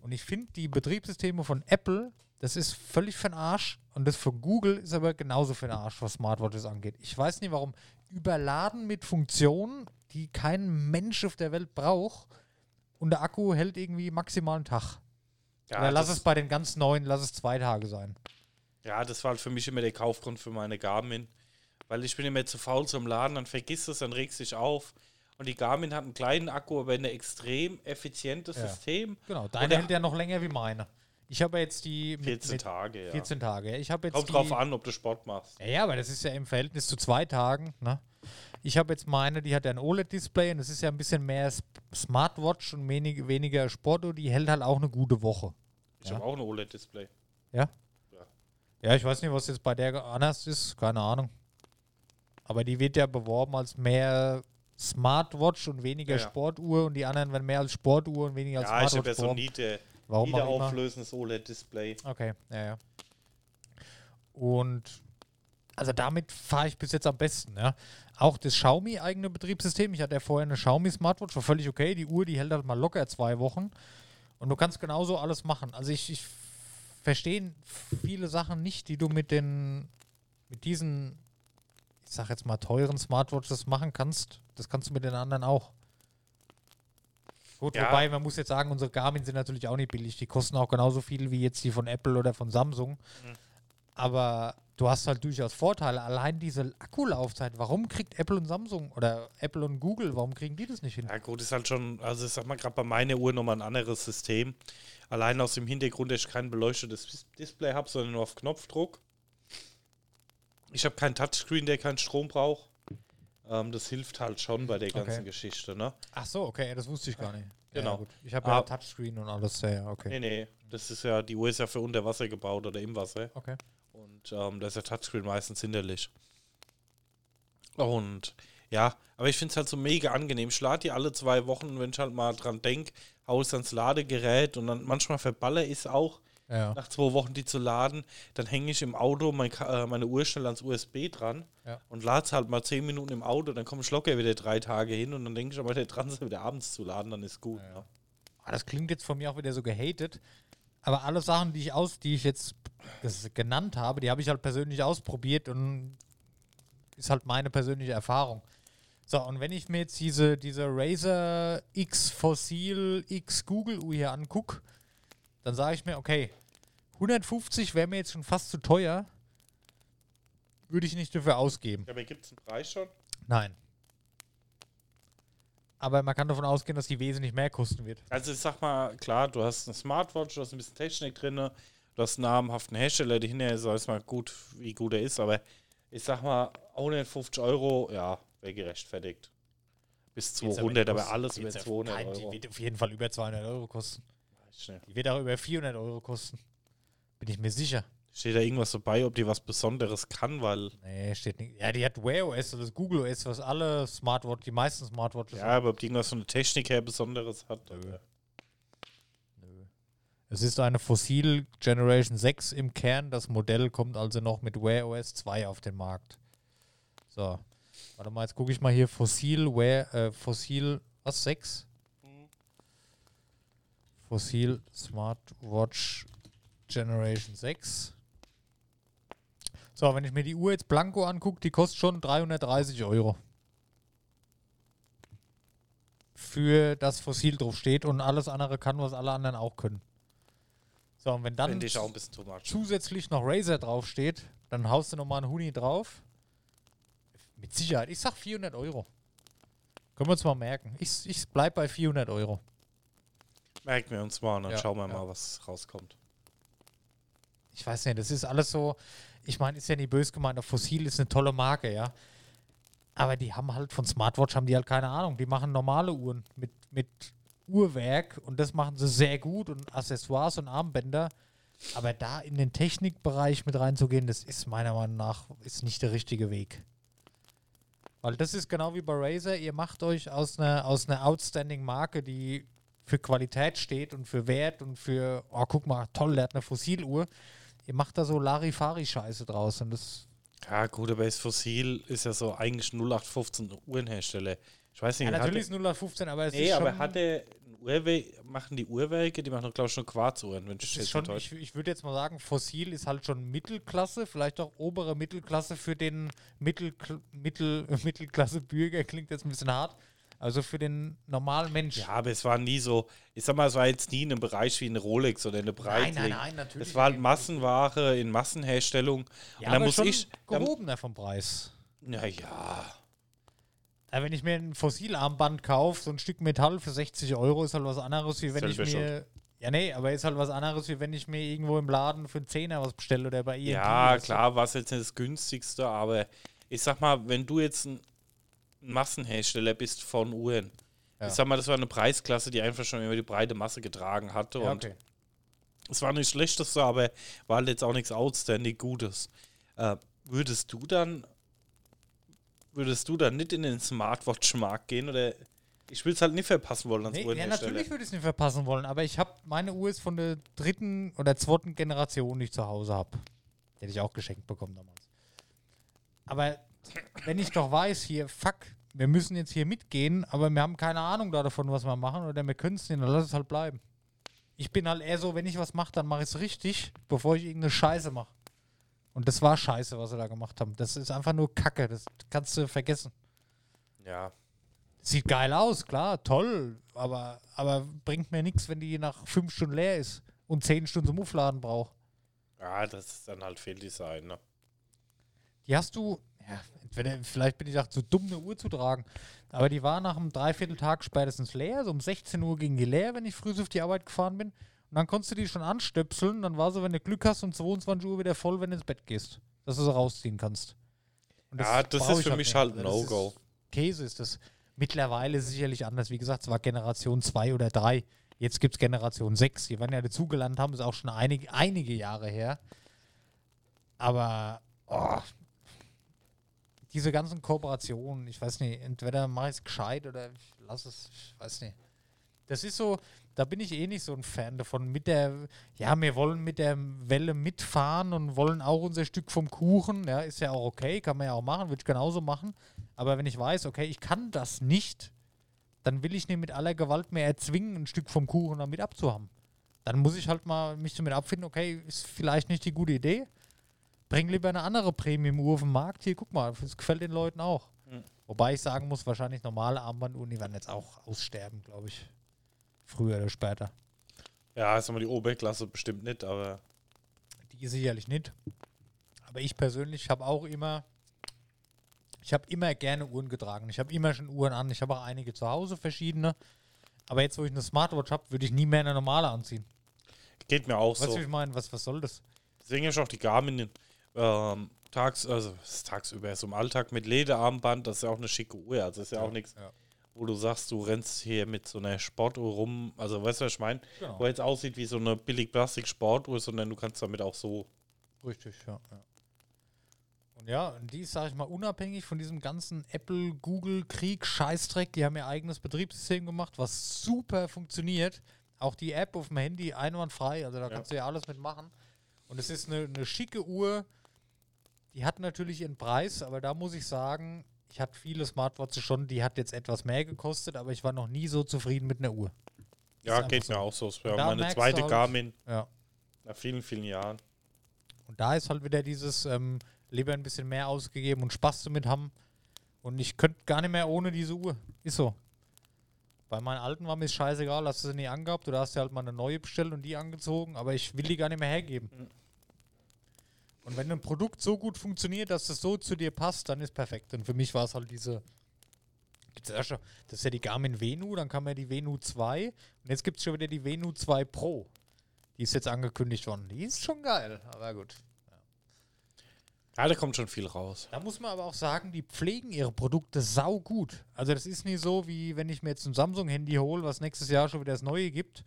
Und ich finde die Betriebssysteme von Apple, das ist völlig für den Arsch. Und das von Google ist aber genauso für den Arsch, was Smartwatches angeht. Ich weiß nicht warum. Überladen mit Funktionen, die kein Mensch auf der Welt braucht. Und der Akku hält irgendwie maximal einen Tag. Ja, Oder lass es bei den ganz neuen, lass es zwei Tage sein. ja, das war halt für mich immer der Kaufgrund für meine Garmin. Weil ich bin immer zu faul zum Laden, dann vergisst es, dann regst du dich auf. Und die Garmin hat einen kleinen Akku, aber ein extrem effizientes Ja. System. Genau, deine hält ja noch länger wie meine. Ich habe jetzt die mit, 14 mit Tage, ja. 14 Tage. Ich habe jetzt Kommt die, drauf an, ob du Sport machst. Ja, aber das ist ja im Verhältnis zu zwei Tagen. Ne? Ich habe jetzt meine, die hat ja ein OLED-Display und das ist ja ein bisschen mehr Smartwatch und wenig, weniger Sportuhr. Die hält halt auch eine gute Woche. Ich Ja. habe auch ein OLED-Display. Ja? Ja. Ja, ich weiß nicht, was jetzt bei der anders ist. Keine Ahnung. Aber die wird ja beworben als mehr Smartwatch und weniger Ja, ja. Sportuhr und die anderen werden mehr als Sportuhr und weniger als Ja, ich habe Smartwatch ja so der Warum immer. auflösendes OLED-Display. Okay, ja, ja. Und also damit fahre ich bis jetzt am besten, ja. Auch das Xiaomi eigene Betriebssystem. Ich hatte ja vorher eine Xiaomi Smartwatch, war völlig okay. Die Uhr, die hält halt mal locker zwei Wochen. Und du kannst genauso alles machen. Also ich, ich verstehe viele Sachen nicht, die du mit den, mit diesen, ich sag jetzt mal, teuren Smartwatches machen kannst. Das kannst du mit den anderen auch. Gut, Ja. wobei man muss jetzt sagen, unsere Garmin sind natürlich auch nicht billig. Die kosten auch genauso viel wie jetzt die von Apple oder von Samsung. Mhm. Aber du hast halt durchaus Vorteile. Allein diese Akkulaufzeit. Warum kriegt Apple und Samsung oder Apple und Google, warum kriegen die das nicht hin? Ja gut, ist halt schon, also ich sag mal gerade bei meiner Uhr nochmal ein anderes System. Allein aus dem Hintergrund, dass ich kein beleuchtetes Dis- Display habe, sondern nur auf Knopfdruck. Ich habe keinen Touchscreen, der keinen Strom braucht. Ähm, das hilft halt schon bei der ganzen Okay. Geschichte, ne? Ach so, okay, das wusste ich gar nicht. Genau. Ja, gut. Ich habe ja Ah. Touchscreen und alles, ja, okay. Nee, nee, das ist ja, die Uhr ist ja für unter Wasser gebaut oder im Wasser. Okay. Und ähm, da ist der Touchscreen meistens hinderlich. Und ja, aber ich finde es halt so mega angenehm. Ich lade die alle zwei Wochen, wenn ich halt mal dran denke, hau es ans Ladegerät und dann manchmal verballer ich es auch, Ja, nach zwei Wochen die zu laden. Dann hänge ich im Auto mein, äh, meine Uhr schnell ans USB dran Ja. und lade es halt mal zehn Minuten im Auto. Dann komme ich locker wieder drei Tage hin und dann denke ich aber wieder dran, es wieder abends zu laden, dann ist gut. Ne? Ah, Das klingt jetzt von mir auch wieder so gehatet. Aber alle Sachen, die ich aus, die ich jetzt genannt habe, die habe ich halt persönlich ausprobiert und ist halt meine persönliche Erfahrung. So, und wenn ich mir jetzt diese, diese Razer X Fossil X Google Uhr hier angucke, dann sage ich mir, okay, 150 wäre mir jetzt schon fast zu teuer. würde ich nicht dafür ausgeben. Ja, aber gibt es einen Preis schon? Nein. Aber man kann davon ausgehen, dass die wesentlich mehr kosten wird. Also ich sag mal, klar, du hast eine Smartwatch, du hast ein bisschen Technik drin, du hast einen namhaften Hersteller, der hinterher weiß mal gut, wie gut er ist, aber ich sag mal, 150 Euro, ja, wäre gerechtfertigt. Bis 200, aber alles über 200 Nein, Euro. Die wird auf jeden Fall über 200 Euro kosten. Schnell. Die wird auch über 400 Euro kosten. Bin ich mir sicher. Steht da irgendwas dabei, ob die was Besonderes kann, weil. Nee, steht nicht. Ja, die hat Wear OS, das Google OS, was alle Smartwatch, die meisten Smartwatches Ja, aber ob die irgendwas von der Technik her Besonderes hat. aber- Es ist eine Fossil Generation 6 im Kern. Das Modell kommt also noch mit Wear OS 2 auf den Markt. So. Warte mal, jetzt gucke ich mal hier Fossil Wear, äh, Fossil, was, 6? Fossil Smartwatch Generation 6. So, wenn ich mir die Uhr jetzt blanko angucke, die kostet schon 330 Euro. Für das Fossil drauf steht und alles andere kann, was alle anderen auch können. So, und wenn dann zusätzlich noch Razer draufsteht, dann haust du nochmal einen Huni drauf. Mit Sicherheit. Ich sag 400 Euro. Können wir uns mal merken. Ich, ich bleib bei 400 Euro. Merken wir uns mal und dann Ja, schauen wir ja. mal, was rauskommt. Ich weiß nicht, das ist alles so. Ich meine, ist ja nicht böse gemeint. Fossil ist eine tolle Marke, ja. Aber die haben halt von Smartwatch haben die halt keine Ahnung. Die machen normale Uhren mit, mit Uhrwerk und das machen sie sehr gut und Accessoires und Armbänder. Aber da in den Technikbereich mit reinzugehen, das ist meiner Meinung nach ist nicht der richtige Weg. Weil das ist genau wie bei Razer, ihr macht euch aus einer, aus einer outstanding Marke, die für Qualität steht und für Wert und für, oh guck mal, toll, der hat eine Fossiluhr. Ihr macht da so Larifari-Scheiße draus und das, Ja, gut, aber das Fossil ist ja so eigentlich 0815 Uhrenhersteller. Ich weiß nicht, ja, natürlich ist er- 0815, aber es Nee, ist aber schon, hat er ein Uhrwerk, machen die Uhrwerke, die machen glaube ich, schon Quarzuhren, wenn ich schon, ich, ich würde jetzt mal sagen, Fossil ist halt schon Mittelklasse, vielleicht auch obere Mittelklasse für den Mittel, Mittel, *laughs* Mittelklasse-Bürger, klingt jetzt ein bisschen hart. Also für den normalen Mensch. Ja, aber es war nie so, ich sag mal, es war jetzt nie in einem Bereich wie eine Rolex oder eine Breitling. nein, nein, natürlich Das war halt nicht. Massenware in Massenherstellung. ja und aber muss schon ich. Gehobener vom Preis. naja. Ja, wenn ich mir ein Fossilarmband kaufe, so ein Stück Metall für 60 Euro, ist halt was anderes, wie wenn ich mir. Ja, nee, aber ist halt was anderes, wie wenn ich mir irgendwo im Laden für einen Zehner was bestelle oder bei ihr. Ja, klar, war es jetzt nicht das günstigste, aber ich sag mal, wenn du jetzt ein Massenhersteller bist von Uhren, Ja. ich sag mal, das war eine Preisklasse, die einfach schon immer die breite Masse getragen hatte Ja, und okay. es war nicht schlechteste, aber war halt jetzt auch nichts outstanding Gutes. Äh, würdest du dann, würdest du dann nicht in den Smartwatch-Markt gehen oder ich will es halt nicht verpassen wollen als Nee, ja, natürlich würde ich es nicht verpassen wollen, aber ich habe meine Uhr ist von der dritten oder zweiten Generation, die ich zu Hause habe. Die hätte ich auch geschenkt bekommen damals. Aber wenn ich doch weiß, hier, fuck, wir müssen jetzt hier mitgehen, aber wir haben keine Ahnung da davon, was wir machen, oder wir können es nicht, dann lass es halt bleiben. Ich bin halt eher so, wenn ich was mache, dann mache ich es richtig, bevor ich irgendeine Scheiße mache. Und das war scheiße, was sie da gemacht haben. Das ist einfach nur Kacke, das kannst du vergessen. Ja, Sieht geil aus, klar, toll, aber, aber bringt mir nichts, wenn die nach fünf Stunden leer ist und zehn Stunden zum Aufladen braucht. ja, das ist dann halt Fehldesign, ne? Die hast du, ja, entweder, vielleicht bin ich auch zu dumm, eine Uhr zu tragen, aber die war nach einem Dreivierteltag spätestens leer, so um 16 Uhr ging die leer, wenn ich früh auf die Arbeit gefahren bin. Und dann konntest du die schon anstöpseln, dann war sie, wenn du Glück hast, um 22 Uhr wieder voll, wenn du ins Bett gehst, dass du sie rausziehen kannst. Und Ja, das ist für mich nicht. halt ein das No-Go. Käse ist das. Mittlerweile sicherlich anders. Wie gesagt, es war Generation 2 oder 3. Jetzt gibt es Generation 6. Die werden ja dazugelernt haben, ist auch schon einige, einige Jahre her. Aber oh, diese ganzen Kooperationen, ich weiß nicht, entweder mache ich es gescheit oder ich lass es, ich weiß nicht. Das ist so, da bin ich eh nicht so ein Fan davon. Mit der, ja, wir wollen mit der Welle mitfahren und wollen auch unser Stück vom Kuchen. Ja, ist ja auch okay, kann man ja auch machen, würde ich genauso machen. Aber wenn ich weiß, okay, ich kann das nicht, dann will ich nicht mit aller Gewalt mehr erzwingen, ein Stück vom Kuchen damit abzuhaben. Dann muss ich halt mal mich damit abfinden, okay, ist vielleicht nicht die gute Idee. Bring lieber eine andere Premium-Uhr auf den Markt. Hier, guck mal, das gefällt den Leuten auch. Mhm. Wobei ich sagen muss, wahrscheinlich normale Armbanduhren, die werden jetzt auch aussterben, glaube ich. Früher oder später. Ja, ist mal die Oberklasse bestimmt nicht, aber Die sicherlich nicht. Aber ich persönlich habe auch immer, ich habe immer gerne Uhren getragen. Ich habe immer schon Uhren an. Ich habe auch einige zu Hause, verschiedene. Aber jetzt, wo ich eine Smartwatch habe, würde ich nie mehr eine normale anziehen. Geht mir auch Weißt du, so. wie ich meine? Was, was soll das? Deswegen ist auch die Garmin ähm, tags, also ist tagsüber so im Alltag mit Lederarmband, das ist ja auch eine schicke Uhr. Also ist ja, auch nichts, ja. wo du sagst, du rennst hier mit so einer Sportuhr rum. Also weißt du, was ich meine? Genau. Wo jetzt aussieht wie so eine billig Plastik-Sportuhr, sondern du kannst damit auch so. Richtig, ja. ja. Und ja, die ist, sag ich mal, unabhängig von diesem ganzen Apple, Google, Krieg, Scheißdreck. Die haben ihr eigenes Betriebssystem gemacht, was super funktioniert. Auch die App auf dem Handy einwandfrei, also da Ja. kannst du ja alles mitmachen. Und es ist eine, eine schicke Uhr. Die hat natürlich ihren Preis, aber da muss ich sagen, ich hatte viele Smartwatches schon, die hat jetzt etwas mehr gekostet, aber ich war noch nie so zufrieden mit einer Uhr. Ja, geht so. mir auch so. Und da meine zweite halt- Garmin Ja. nach vielen, vielen Jahren. Und da ist halt wieder dieses ähm, lieber ein bisschen mehr ausgegeben und Spaß damit haben. Und ich könnte gar nicht mehr ohne diese Uhr. Ist so. Bei meinen alten war mir scheißegal, hast du sie nie angehabt oder hast du halt mal eine neue bestellt und die angezogen, aber ich will die gar nicht mehr hergeben. Und wenn ein Produkt so gut funktioniert, dass es so zu dir passt, dann ist perfekt. Und für mich war es halt diese. Gibt's ja schon, das ist ja die Garmin Venu, dann kam ja die Venu 2 und jetzt gibt es schon wieder die Venu 2 Pro. Die ist jetzt angekündigt worden. Die ist schon geil, aber gut. Ja, da kommt schon viel raus. Da muss man aber auch sagen, die pflegen ihre Produkte sau gut. Also das ist nicht so, wie wenn ich mir jetzt ein Samsung-Handy hole, was nächstes Jahr schon wieder das Neue gibt.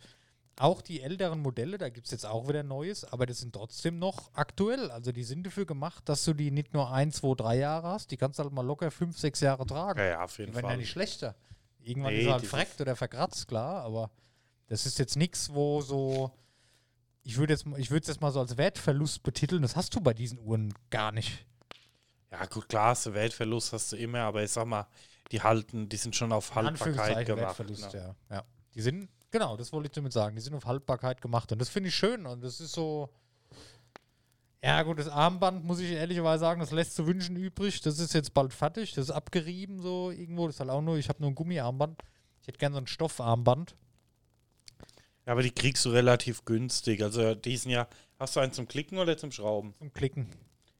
Auch die älteren Modelle, da gibt es jetzt auch wieder Neues, aber das sind trotzdem noch aktuell. Also die sind dafür gemacht, dass du die nicht nur ein, zwei, drei Jahre hast, die kannst du halt mal locker fünf, sechs Jahre tragen. Ja, ja, auf jeden Die werden ja Fall. nicht schlechter. Irgendwann Nee, ist er halt freckt oder verkratzt, klar, aber das ist jetzt nichts, wo so. Ich würde jetzt, ich würde es jetzt mal so als Wertverlust betiteln. Das hast du bei diesen Uhren gar nicht. Ja, gut, klar, hast du Weltverlust hast du immer, aber ich sag mal, die halten, die sind schon auf Haltbarkeit gemacht. Wertverlust, ne? ja. ja. Die sind, genau, das wollte ich damit sagen. Die sind auf Haltbarkeit gemacht und das finde ich schön und das ist so. Ja, gut, das Armband, muss ich ehrlicherweise sagen, das lässt zu wünschen übrig. Das ist jetzt bald fertig. Das ist abgerieben, so irgendwo. Das ist halt auch nur, ich habe nur ein Gummiarmband. Ich hätte gerne so ein Stoffarmband. Ja, aber die kriegst du relativ günstig. Also diesen Jahr, hast du einen zum Klicken oder zum Schrauben? zum Klicken.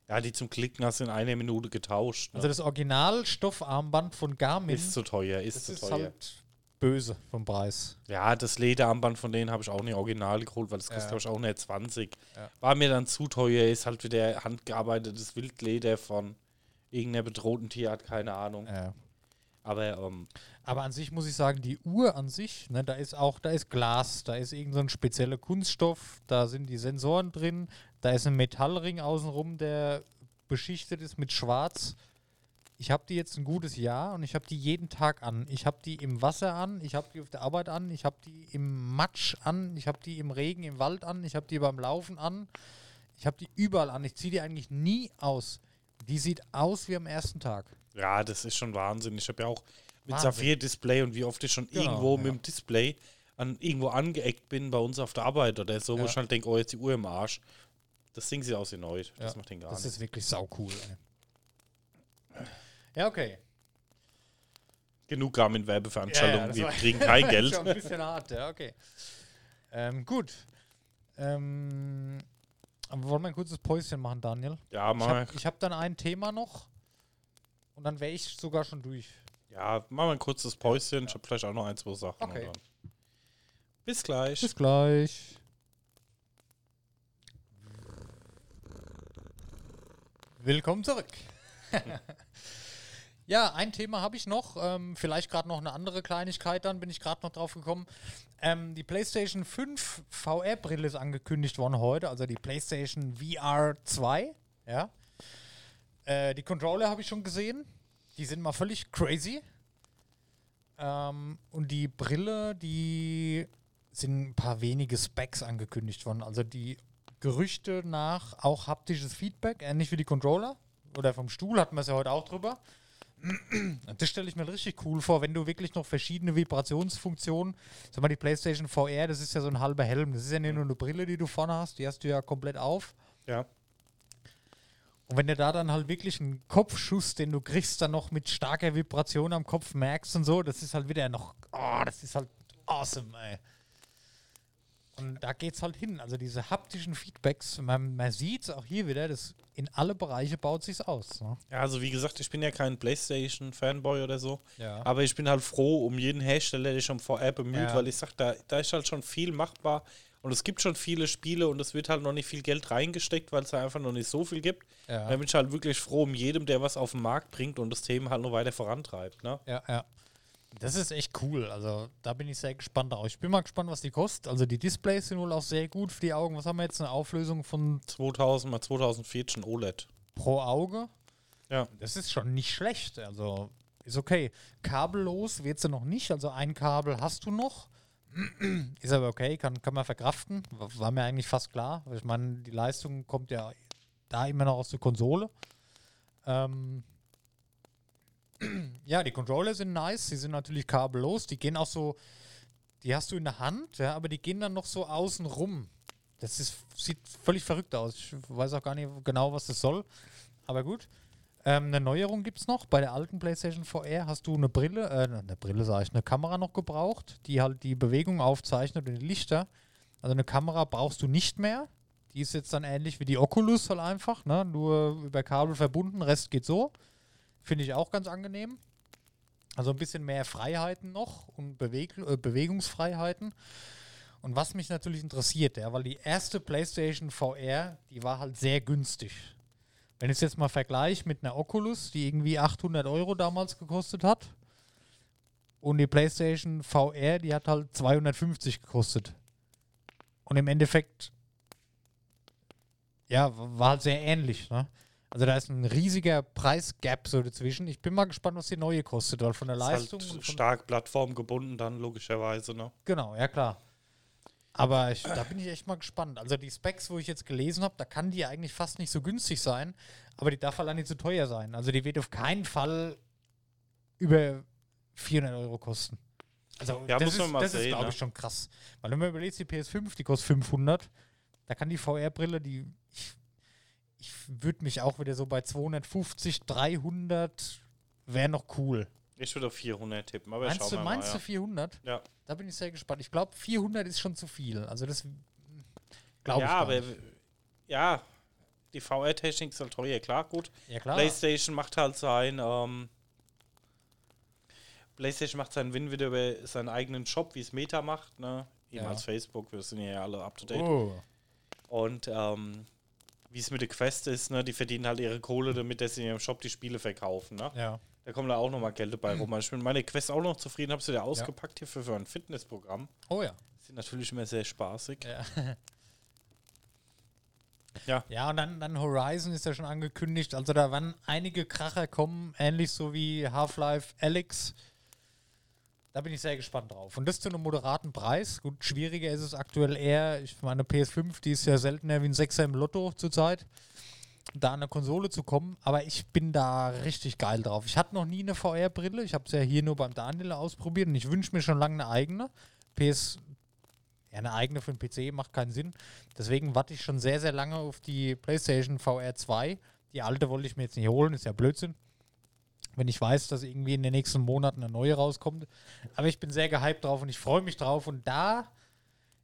Ja, die zum Klicken hast du in einer Minute getauscht. Ne? Also das Original-Stoffarmband von Garmin, ist zu teuer, ist das zu ist teuer. halt böse vom Preis. Ja, das Lederarmband von denen habe ich auch nicht original geholt, weil das kostet, Ja. glaube ich, auch nicht 20. Ja. War mir dann zu teuer, ist halt wieder handgearbeitetes Wildleder von irgendeiner bedrohten Tierart, keine Ahnung. Ja. Aber ähm, Aber an sich muss ich sagen, die Uhr an sich, ne, da ist auch, da ist Glas, da ist irgendein so ein spezieller Kunststoff, da sind die Sensoren drin, da ist ein Metallring außenrum, der beschichtet ist mit Schwarz. Ich habe die jetzt ein gutes Jahr und ich habe die jeden Tag an. Ich habe die im Wasser an, ich habe die auf der Arbeit an, ich habe die im Matsch an, ich habe die im Regen im Wald an, ich habe die beim Laufen an, ich habe die überall an. Ich ziehe die eigentlich nie aus. Die sieht aus wie am ersten Tag. ja, das ist schon Wahnsinn. Ich habe ja auch mit. Saphir-Display und wie oft ich schon Genau, irgendwo ja. mit dem Display an, irgendwo angeeckt bin bei uns auf der Arbeit oder so, wo Ja. ich halt denke, oh, jetzt die Uhr im Arsch. Das Ding sieht aus wie neu. Das Ja, macht den gar Das nicht. ist wirklich sau cool. Ey. Ja, okay. Genug Garmin-Werbeveranstaltungen. das Wir war- kriegen kein *laughs* Geld. Schon ein bisschen hart, ja, okay. Ähm, gut. Ähm, aber wollen wir ein kurzes Päuschen machen, Daniel? Ja, Ich machen habe hab dann ein Thema noch und dann wäre ich sogar schon durch. wir, ja, machen wir ein kurzes Päuschen. Ich habe vielleicht auch noch ein, zwei Sachen. Okay. dann- Bis gleich. Bis gleich. Willkommen zurück. *laughs* ja, ein Thema habe ich noch. Ähm, vielleicht gerade noch eine andere Kleinigkeit, dann bin ich gerade noch drauf gekommen. Ähm, die PlayStation 5 VR-Brille ist angekündigt worden heute, also die PlayStation VR 2. Ja. Äh, die Controller habe ich schon gesehen. Die sind mal völlig crazy. Ähm, und die Brille, die sind ein paar wenige Specs angekündigt worden. Also die Gerüchte nach auch haptisches Feedback, ähnlich wie die Controller. Oder vom Stuhl hatten wir es ja heute auch drüber. Das stelle ich mir richtig cool vor, wenn du wirklich noch verschiedene Vibrationsfunktionen, sag mal, die PlayStation VR, das ist ja so ein halber Helm. Das ist ja nicht nur eine Brille, die du vorne hast, die hast du ja komplett auf. Ja. Und wenn du da dann halt wirklich einen Kopfschuss, den du kriegst, dann noch mit starker Vibration am Kopf merkst und so, das ist halt wieder noch, oh, das ist halt awesome, ey. Und da geht's halt hin. Also diese haptischen Feedbacks, man, man sieht es auch hier wieder, das in alle Bereiche baut sich's aus. Ne? Ja, also wie gesagt, ich bin ja kein PlayStation-Fanboy oder so. Ja. Aber ich bin halt froh um jeden Hersteller, der sich schon VR bemüht, Ja. weil ich sag, da, da ist halt schon viel machbar. Und es gibt schon viele Spiele und es wird halt noch nicht viel Geld reingesteckt, weil es da einfach noch nicht so viel gibt. Ja. Da bin ich halt wirklich froh um jedem, der was auf den Markt bringt und das Thema halt noch weiter vorantreibt. Ne? Ja, ja. Das ist echt cool. Also da bin ich sehr gespannt drauf. Ich bin mal gespannt, was die kostet. Also die Displays sind wohl auch sehr gut für die Augen. Was haben wir jetzt? Eine Auflösung von 2000 mal 2014 OLED. pro Auge? Ja. Das ist schon nicht schlecht. Also ist okay. Kabellos wird sie noch nicht. Also ein Kabel hast du noch. *clears throat* ist aber okay, kann, kann man verkraften. War mir eigentlich fast klar. Ich meine, die Leistung kommt ja da immer noch aus der Konsole. Ähm, ja, die Controller sind nice. Die sind natürlich kabellos. Die gehen auch so, die hast du in der Hand, ja, aber die gehen dann noch so außen rum. Das ist, sieht völlig verrückt aus. Ich weiß auch gar nicht genau, was das soll. Aber gut. Ähm, eine Neuerung gibt es noch. Bei der alten PlayStation VR hast du eine Brille, äh, eine Brille sage ich, eine Kamera noch gebraucht, die halt die Bewegung aufzeichnet und die Lichter. Also eine Kamera brauchst du nicht mehr. Die ist jetzt dann ähnlich wie die Oculus halt einfach, ne? nur über Kabel verbunden. Rest geht so. Finde ich auch ganz angenehm. Also ein bisschen mehr Freiheiten noch und Beweg äh, Bewegungsfreiheiten. Und was mich natürlich interessiert, ja, weil die erste PlayStation VR, die war halt sehr günstig. Wenn ich es jetzt mal vergleiche mit einer Oculus, die irgendwie 800 Euro damals gekostet hat, und die PlayStation VR, die hat halt 250 gekostet. Und im Endeffekt, ja, war halt sehr ähnlich. Ne? Also da ist ein riesiger Preisgap so dazwischen. Ich bin mal gespannt, was die neue kostet, weil von der Ist Leistung. halt und von, stark plattformgebunden dann logischerweise. Ne? Genau, ja klar. Aber ich, da bin ich echt mal gespannt. Also die Specs, wo ich jetzt gelesen habe, da kann die eigentlich fast nicht so günstig sein, aber die darf halt auch nicht zu teuer sein. Also die wird auf keinen Fall über 400 Euro kosten. Also Ja, das ist, das ist sehen, glaube ne? ich, schon krass. Weil wenn man überlegt, die PS5, die kostet 500, da kann die VR-Brille, die ich, ich würde mich auch wieder so bei 250, 300 wäre noch cool. Ich würde auf 400 tippen, aber Meinst schauen du, wir meinst mal. du 400? Ja. Da bin ich sehr gespannt. Ich glaube, 400 ist schon zu viel. Also das glaube Ja, ich ja aber nicht. ja, die VR-Technik ist halt teuer, klar, gut. Ja, klar. PlayStation macht halt sein, ähm, PlayStation macht seinen Win wieder über seinen eigenen Shop, wie es Meta macht, ne? Ehemals Ja. Facebook, wir sind ja alle up to date. Oh. Und ähm, wie es mit der Quest ist, ne, die verdienen halt ihre Kohle damit, dass sie in ihrem Shop die Spiele verkaufen, ne? Ja. Da kommen da auch nochmal Geld dabei rum. Also Ich bin mit meiner Quest auch noch zufrieden, habe sie ja ausgepackt hier für, für ein Fitnessprogramm. Oh ja. Sind natürlich immer sehr spaßig. Ja. *laughs* Ja. Ja, und dann, dann Horizon ist ja schon angekündigt. Also da werden einige Kracher kommen, ähnlich so wie Half-Life Alex. Da bin ich sehr gespannt drauf. Und das zu einem moderaten Preis. Gut, schwieriger ist es aktuell eher. Ich meine, PS5, die ist ja seltener wie ein Sechser im Lotto zurzeit. Da an eine Konsole zu kommen. Aber ich bin da richtig geil drauf. Ich hatte noch nie eine VR-Brille. Ich habe es ja hier nur beim Daniel ausprobiert. Und ich wünsche mir schon lange eine eigene. PS, ja, eine eigene für den PC macht keinen Sinn. Deswegen warte ich schon sehr, sehr lange auf die PlayStation VR 2. Die alte wollte ich mir jetzt nicht holen, ist ja Blödsinn. Wenn ich weiß, dass irgendwie in den nächsten Monaten eine neue rauskommt. Aber ich bin sehr gehypt drauf und ich freue mich drauf. Und da,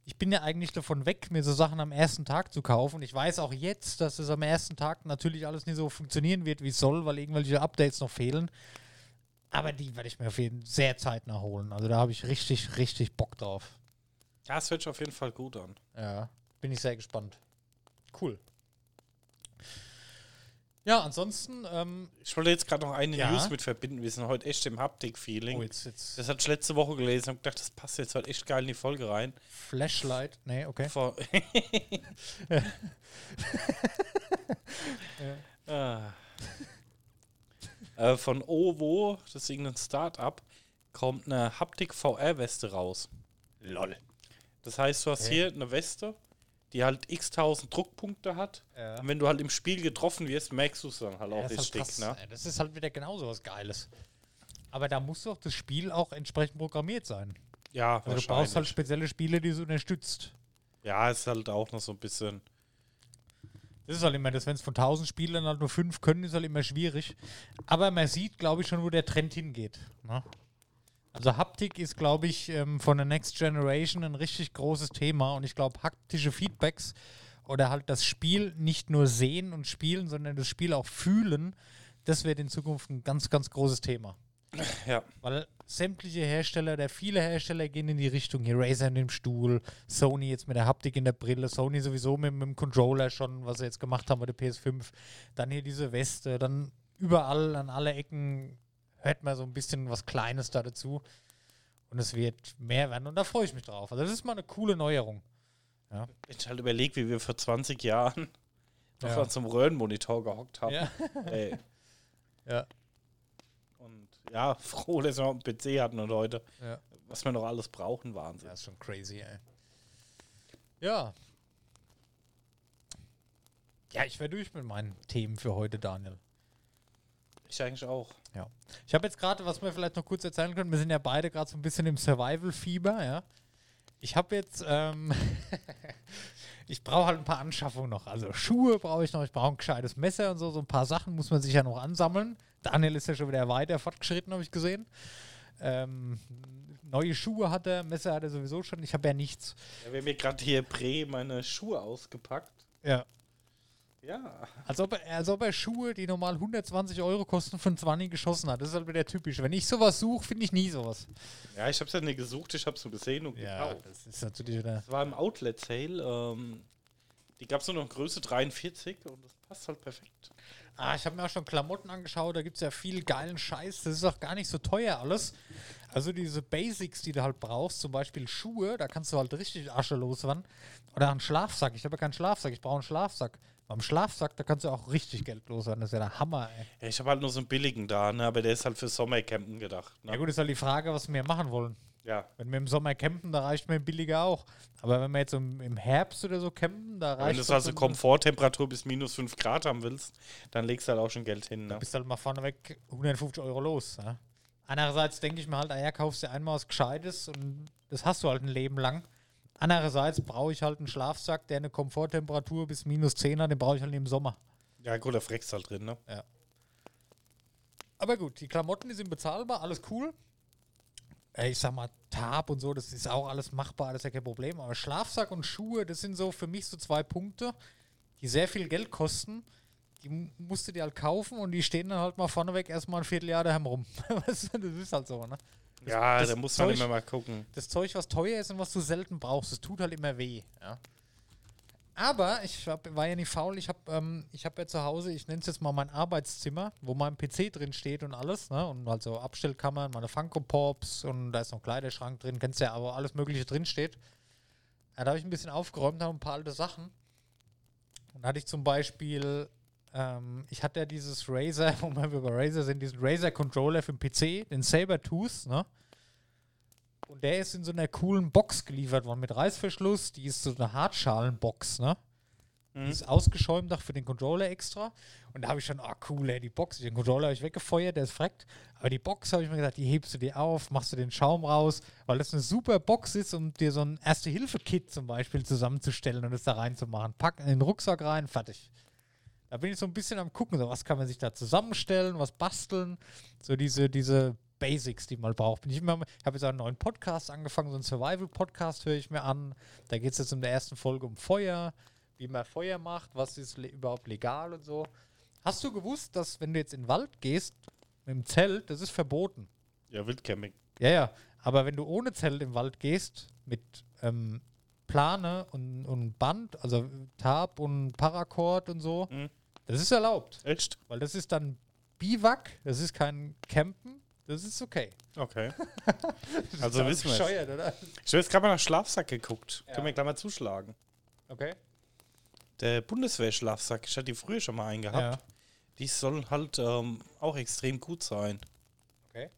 ich bin ja eigentlich davon weg, mir so Sachen am ersten Tag zu kaufen. Und ich weiß auch jetzt, dass es am ersten Tag natürlich alles nicht so funktionieren wird, wie es soll, weil irgendwelche Updates noch fehlen. Aber die werde ich mir auf jeden Fall sehr zeitnah holen. Also da habe ich richtig, richtig Bock drauf. Ja, es hört sich auf jeden Fall gut an. Ja, bin ich sehr gespannt. Cool. Ja, ansonsten, ähm, Ich wollte jetzt gerade noch eine Ja. News mit verbinden. Wir sind heute echt im Haptik-Feeling. oh, jetzt, jetzt das hatte ich letzte Woche gelesen und gedacht, das passt jetzt halt echt geil in die Folge rein. Flashlight. Nee, okay. Vor *laughs* Ah. äh, von OVO, das ist irgendein Start-up, kommt eine Haptik-VR-Weste raus. Lol. Das heißt, du hast Okay. hier eine Weste, die halt x tausend Druckpunkte hat. Ja. Und wenn du halt im Spiel getroffen wirst, merkst du es dann halt Ja, auch das, ist halt richtig. krass. ne? Das ist halt wieder genauso was Geiles. Aber da muss doch das Spiel auch entsprechend programmiert sein. Ja, Also du brauchst halt spezielle Spiele, die es unterstützt. ja, ist halt auch noch so ein bisschen. Das ist halt immer das, wenn es von 1000 Spielern halt nur 5 können, ist halt immer schwierig. Aber man sieht, glaube ich, schon, wo der Trend hingeht. Ne? Also Haptik ist, glaube ich, ähm, von der Next Generation ein richtig großes Thema und ich glaube, haptische Feedbacks oder halt das Spiel nicht nur sehen und spielen, sondern das Spiel auch fühlen, das wird in Zukunft ein ganz, ganz großes Thema. *laughs* Ja. Weil sämtliche Hersteller, der viele Hersteller gehen in die Richtung hier, Razer in dem Stuhl, Sony jetzt mit der Haptik in der Brille, Sony sowieso mit, mit dem Controller schon, was sie jetzt gemacht haben bei der PS5, dann hier diese Weste, dann überall an alle Ecken hört man so ein bisschen was Kleines da dazu. Und es wird mehr werden und da freue ich mich drauf. Also das ist mal eine coole Neuerung. Wenn ich halt überlege, wie wir vor 20 Jahren *laughs* noch Ja. zum Röhrenmonitor gehockt haben. Ja. *laughs* Ey. Ja. Und ja, *laughs* froh, dass wir noch einen PC hatten und heute, Ja. was wir noch alles brauchen, Wahnsinn. Das ist schon crazy, ey. Ja. Ja, ich wäre durch mit meinen Themen für heute, Daniel. Ich eigentlich auch. Ja. Ich habe jetzt gerade, was wir vielleicht noch kurz erzählen können, wir sind ja beide gerade so ein bisschen im Survival-Fieber, ja. Ich habe jetzt, ähm, *laughs* ich brauche halt ein paar Anschaffungen noch. Also Schuhe brauche ich noch, ich brauche ein gescheites Messer und so, so ein paar Sachen muss man sich ja noch ansammeln. Daniel ist ja schon wieder weiter fortgeschritten, habe ich gesehen. Ähm, neue Schuhe hat er, Messer hat er sowieso schon, ich habe ja nichts. Ja, wir haben mir gerade hier Prä meine Schuhe ausgepackt. Ja. Ja. Als ob, er, als ob er Schuhe, die normal 120 Euro kosten, von 20 geschossen hat. Das ist halt wieder typisch. Wenn ich sowas suche, finde ich nie sowas. Ja, ich habe es ja nicht gesucht, ich habe es nur gesehen und gekauft. das ist natürlich wieder. Das war im Outlet Sale. Ähm, die gab es nur noch in Größe 43 und das passt halt perfekt. Ah, ich habe mir auch schon Klamotten angeschaut, da gibt es ja viel geilen Scheiß. Das ist auch gar nicht so teuer alles. Also diese Basics, die du halt brauchst, zum Beispiel Schuhe, da kannst du halt richtig Asche loswerden. Oder einen Schlafsack. Ich habe ja keinen Schlafsack, ich brauche einen Schlafsack. Beim Schlafsack, da kannst du auch richtig Geld loswerden. Das ist ja der Hammer, ey. Ja, ich habe halt nur so einen billigen da, ne? aber der ist halt für Sommercampen gedacht. Ne? Ja gut, ist halt die Frage, was wir machen wollen. Ja. Wenn wir im Sommer campen, da reicht mir billiger auch. Aber wenn wir jetzt im, im Herbst oder so campen, da reicht Wenn du also Komforttemperatur bis minus 5 Grad haben willst, dann legst du halt auch schon Geld hin. Ne? bist halt mal vorneweg 150 Euro los. Ja? Einerseits denke ich mir halt, ah ja, kaufst du einmal was Gescheites und das hast du halt ein Leben lang. Andererseits brauche ich halt einen Schlafsack, der eine Komforttemperatur bis minus 10 hat, den brauche ich halt im Sommer. Ja, gut, da freckst halt drin. Ne? Aber gut, die Klamotten, die sind bezahlbar, alles cool. Äh, Ich sag mal, Tab und so, das ist auch alles machbar, das ist ja kein Problem. Aber Schlafsack und Schuhe, das sind so für mich so zwei Punkte, die sehr viel Geld kosten. Die mu- musst du dir halt kaufen und die stehen dann halt mal vorneweg erstmal ein Vierteljahr daheim rum. *laughs* Das ist halt so, ne? Ja, das da muss man Zeug- immer mal gucken. das Zeug, was teuer ist und was du selten brauchst, das tut halt immer weh. Ja. Aber ich hab, war ja nicht faul. Ich habe ähm, ich hab ja zu Hause, ich nenne es jetzt mal mein Arbeitszimmer, wo mein PC drin steht und alles. Ne? Und also Abstellkammern, meine Funko Pops und da ist noch ein Kleiderschrank drin, kennst ja, aber alles Mögliche drin steht. Ja, da habe ich ein bisschen aufgeräumt, habe ein paar alte Sachen. Und da hatte ich zum Beispiel, ähm, ich hatte ja dieses Razer, *laughs* wo wir über Razer sind, diesen Razer Controller für den PC, den Sabertooth, ne? Und der ist in so einer coolen Box geliefert worden mit Reißverschluss. Die ist so eine Hartschalenbox, ne? Die ist ausgeschäumt auch für den Controller extra. Und da habe ich schon, ah cool, ey, die Box, den Controller habe ich weggefeuert, der ist freckt. Aber die Box habe ich mir gedacht, die hebst du dir auf, machst du den Schaum raus, weil das eine super Box ist, um dir so ein Erste-Hilfe-Kit zum Beispiel zusammenzustellen und es da reinzumachen. Pack in den Rucksack rein, fertig. Da bin ich so ein bisschen am gucken, so was kann man sich da zusammenstellen, was basteln, so diese, diese Basics, die man braucht. Bin ich immer, ich habe jetzt einen neuen Podcast angefangen, so einen Survival-Podcast höre ich mir an. Da geht es jetzt in der ersten Folge um Feuer, wie man Feuer macht, was ist le überhaupt legal und so. Hast du gewusst, dass wenn du jetzt in den Wald gehst, mit dem Zelt, das ist verboten? Ja, Wildcamping. Ja, ja. Aber wenn du ohne Zelt im Wald gehst, mit ähm, Plane und, und Band, also Tab und Paracord und so, Mhm. das ist erlaubt. Echt? Weil das ist dann Biwak, das ist kein Campen, das ist okay. Okay. *laughs* also wissen wir es. Bescheuert, oder? Ich habe jetzt gerade mal nach Schlafsack geguckt. Ja. Können wir gleich mal zuschlagen. Okay. Der Bundeswehr-Schlafsack, ich hatte die früher schon mal eingehabt. Ja. Die soll halt ähm, auch extrem gut sein. Okay.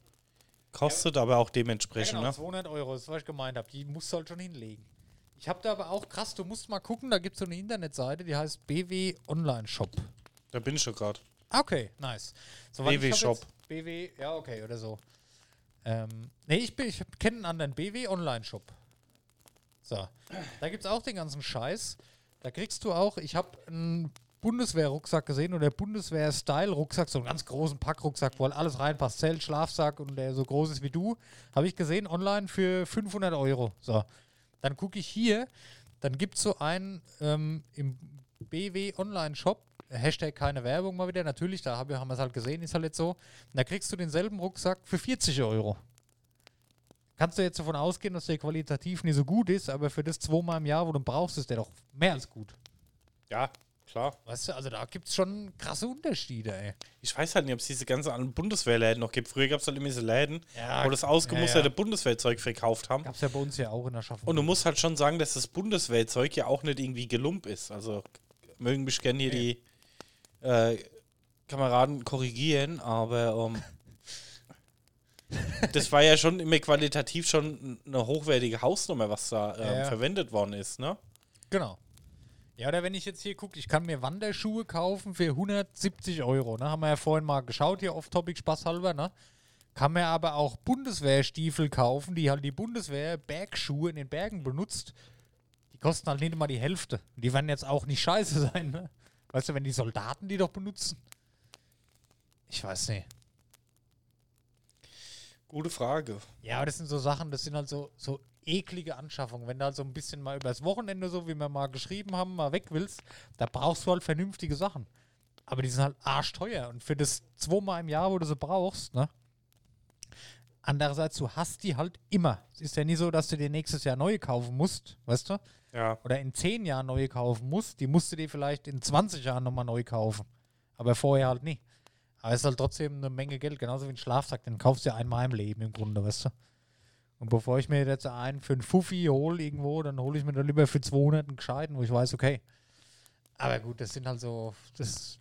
Kostet aber auch Ja, dementsprechend, genau, ne? 200 Euro, das ist, was ich gemeint habe. Die musst du halt schon hinlegen. Ich habe da aber auch, krass, du musst mal gucken, da gibt es so eine Internetseite, die heißt BW Online Shop. Da bin ich schon gerade. Okay, nice. So, BW Shop. BW, ja, okay, oder so. Ähm, nee, ich, bin- ich kenne einen anderen BW Online Shop. So, da gibt es auch den ganzen Scheiß. Da kriegst du auch, ich habe ein Bundeswehr-Rucksack gesehen oder Bundeswehr-Style-Rucksack, so einen ganz großen Packrucksack, wo alles reinpasst, Zelt, Schlafsack und der so groß ist wie du, habe ich gesehen online für 500 Euro. So, dann gucke ich hier, dann gibt es so einen ähm, im BW Online-Shop, Hashtag keine Werbung mal wieder, natürlich, da hab, haben wir es halt gesehen, ist halt jetzt so. Und da kriegst du denselben Rucksack für 40 Euro. Kannst du jetzt davon ausgehen, dass der qualitativ nicht so gut ist, aber für das zweimal im Jahr, wo du brauchst, ist der doch mehr als gut. Ja, klar. Weißt du, also da gibt es schon krasse Unterschiede, ey. Ich weiß halt nicht, ob es diese ganzen anderen Bundeswehrläden noch gibt. Früher gab es halt immer diese Läden, Ja, wo das ausgemusterte ja, ja. Bundeswehrzeug verkauft haben. Gab es ja bei uns ja auch in der Schaffung. Und du musst halt schon sagen, dass das Bundeswehrzeug ja auch nicht irgendwie gelump ist. Also mögen mich gerne hier die äh, Kameraden korrigieren, aber ähm, *laughs* das war ja schon immer qualitativ schon eine hochwertige Hausnummer, was da ähm, verwendet worden ist, ne? Genau. Ja, oder wenn ich jetzt hier gucke, ich kann mir Wanderschuhe kaufen für 170 Euro. Ne? Haben wir ja vorhin mal geschaut, hier off-topic spaßhalber. Ne? Kann mir aber auch Bundeswehrstiefel kaufen, die halt die Bundeswehr Bergschuhe in den Bergen benutzt. Die kosten halt nicht mal die Hälfte. Die werden jetzt auch nicht scheiße *laughs* sein. Ne? Weißt du, wenn die Soldaten die doch benutzen? Ich weiß nicht. Gute Frage. Ja, aber das sind so Sachen, das sind halt so, so eklige Anschaffungen. Wenn du halt so ein bisschen mal übers Wochenende, so wie wir mal geschrieben haben, mal weg willst, da brauchst du halt vernünftige Sachen. Aber die sind halt arschteuer. Und für das zweimal im Jahr, wo du sie brauchst, ne? Andererseits, du hast die halt immer. Es ist ja nie so, dass du dir nächstes Jahr neue kaufen musst, weißt du? Ja. Oder in 10 Jahren neue kaufen musst. Die musst du dir vielleicht in 20 Jahren nochmal neu kaufen. Aber vorher halt nie. Aber es ist halt trotzdem eine Menge Geld, genauso wie ein Schlafsack. Den kaufst du ja einmal im Leben im Grunde, weißt du? Und bevor ich mir jetzt einen für einen Fuffi hole irgendwo, dann hole ich mir dann lieber für 200 einen gescheiten, wo ich weiß, okay. Aber gut, das sind halt so, das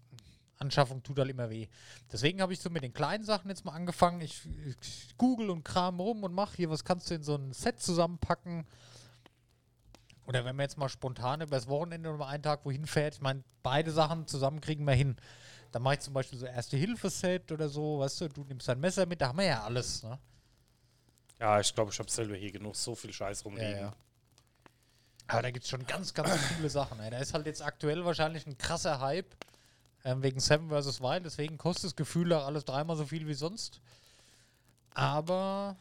Anschaffung tut halt immer weh. Deswegen habe ich so mit den kleinen Sachen jetzt mal angefangen. Ich, ich google und kram rum und mache hier, was kannst du in so ein Set zusammenpacken? Oder wenn man jetzt mal spontan übers Wochenende oder mal einen Tag wohin fährt, ich meine, beide Sachen zusammen kriegen wir hin. Dann mache ich zum Beispiel so Erste-Hilfe-Set oder so, weißt du, du nimmst dein Messer mit, da haben wir ja alles, ne? Ja, ich glaube, ich habe selber hier genug so viel Scheiß rumliegen. Ja, ja. Aber da gibt es schon ganz, ganz viele Sachen. Ey. Da ist halt jetzt aktuell wahrscheinlich ein krasser Hype ähm, wegen Seven vs. Wild. Deswegen kostet das Gefühl auch alles dreimal so viel wie sonst. Aber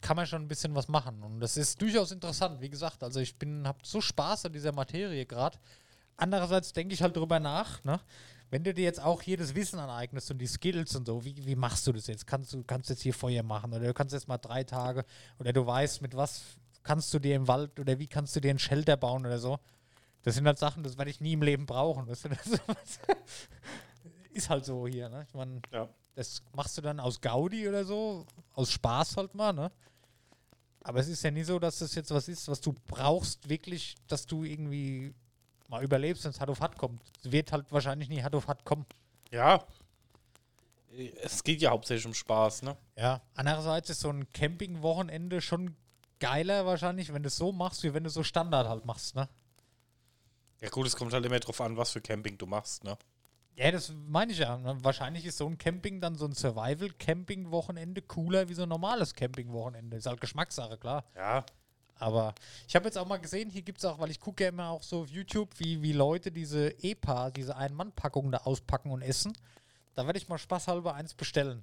kann man schon ein bisschen was machen. Und das ist durchaus interessant. Wie gesagt, also ich bin, habe so Spaß an dieser Materie gerade. Andererseits denke ich halt drüber nach, ne? Wenn du dir jetzt auch hier das Wissen aneignest und die Skills und so, wie, wie machst du das jetzt? Kannst du kannst jetzt hier Feuer machen oder du kannst jetzt mal drei Tage oder du weißt, mit was kannst du dir im Wald oder wie kannst du dir einen Shelter bauen oder so. Das sind halt Sachen, das werde ich nie im Leben brauchen. Weißt du? Das *laughs* ist halt so hier, ne? Ich meine, Ja. das machst du dann aus Gaudi oder so, aus Spaß halt mal, ne? Aber es ist ja nie so, dass das jetzt was ist, was du brauchst, wirklich, dass du irgendwie mal überlebst, wenn es hart auf hart kommt. Es wird halt wahrscheinlich nie hart auf hart kommen. Ja. Es geht ja hauptsächlich um Spaß, ne? Ja. Andererseits ist so ein Camping-Wochenende schon geiler wahrscheinlich, wenn du es so machst, wie wenn du so Standard halt machst, ne? Ja gut, es kommt halt immer drauf an, was für Camping du machst, ne? Ja, das meine ich ja. ne? Wahrscheinlich ist so ein Camping dann so ein Survival-Camping-Wochenende cooler wie so ein normales Camping-Wochenende. Ist halt Geschmackssache, klar. Ja. Aber ich habe jetzt auch mal gesehen, hier gibt es auch, weil ich gucke ja immer auch so auf YouTube, wie, wie Leute diese EPA, diese Ein-Mann-Packungen da auspacken und essen. Da werde ich mal spaßhalber eins bestellen.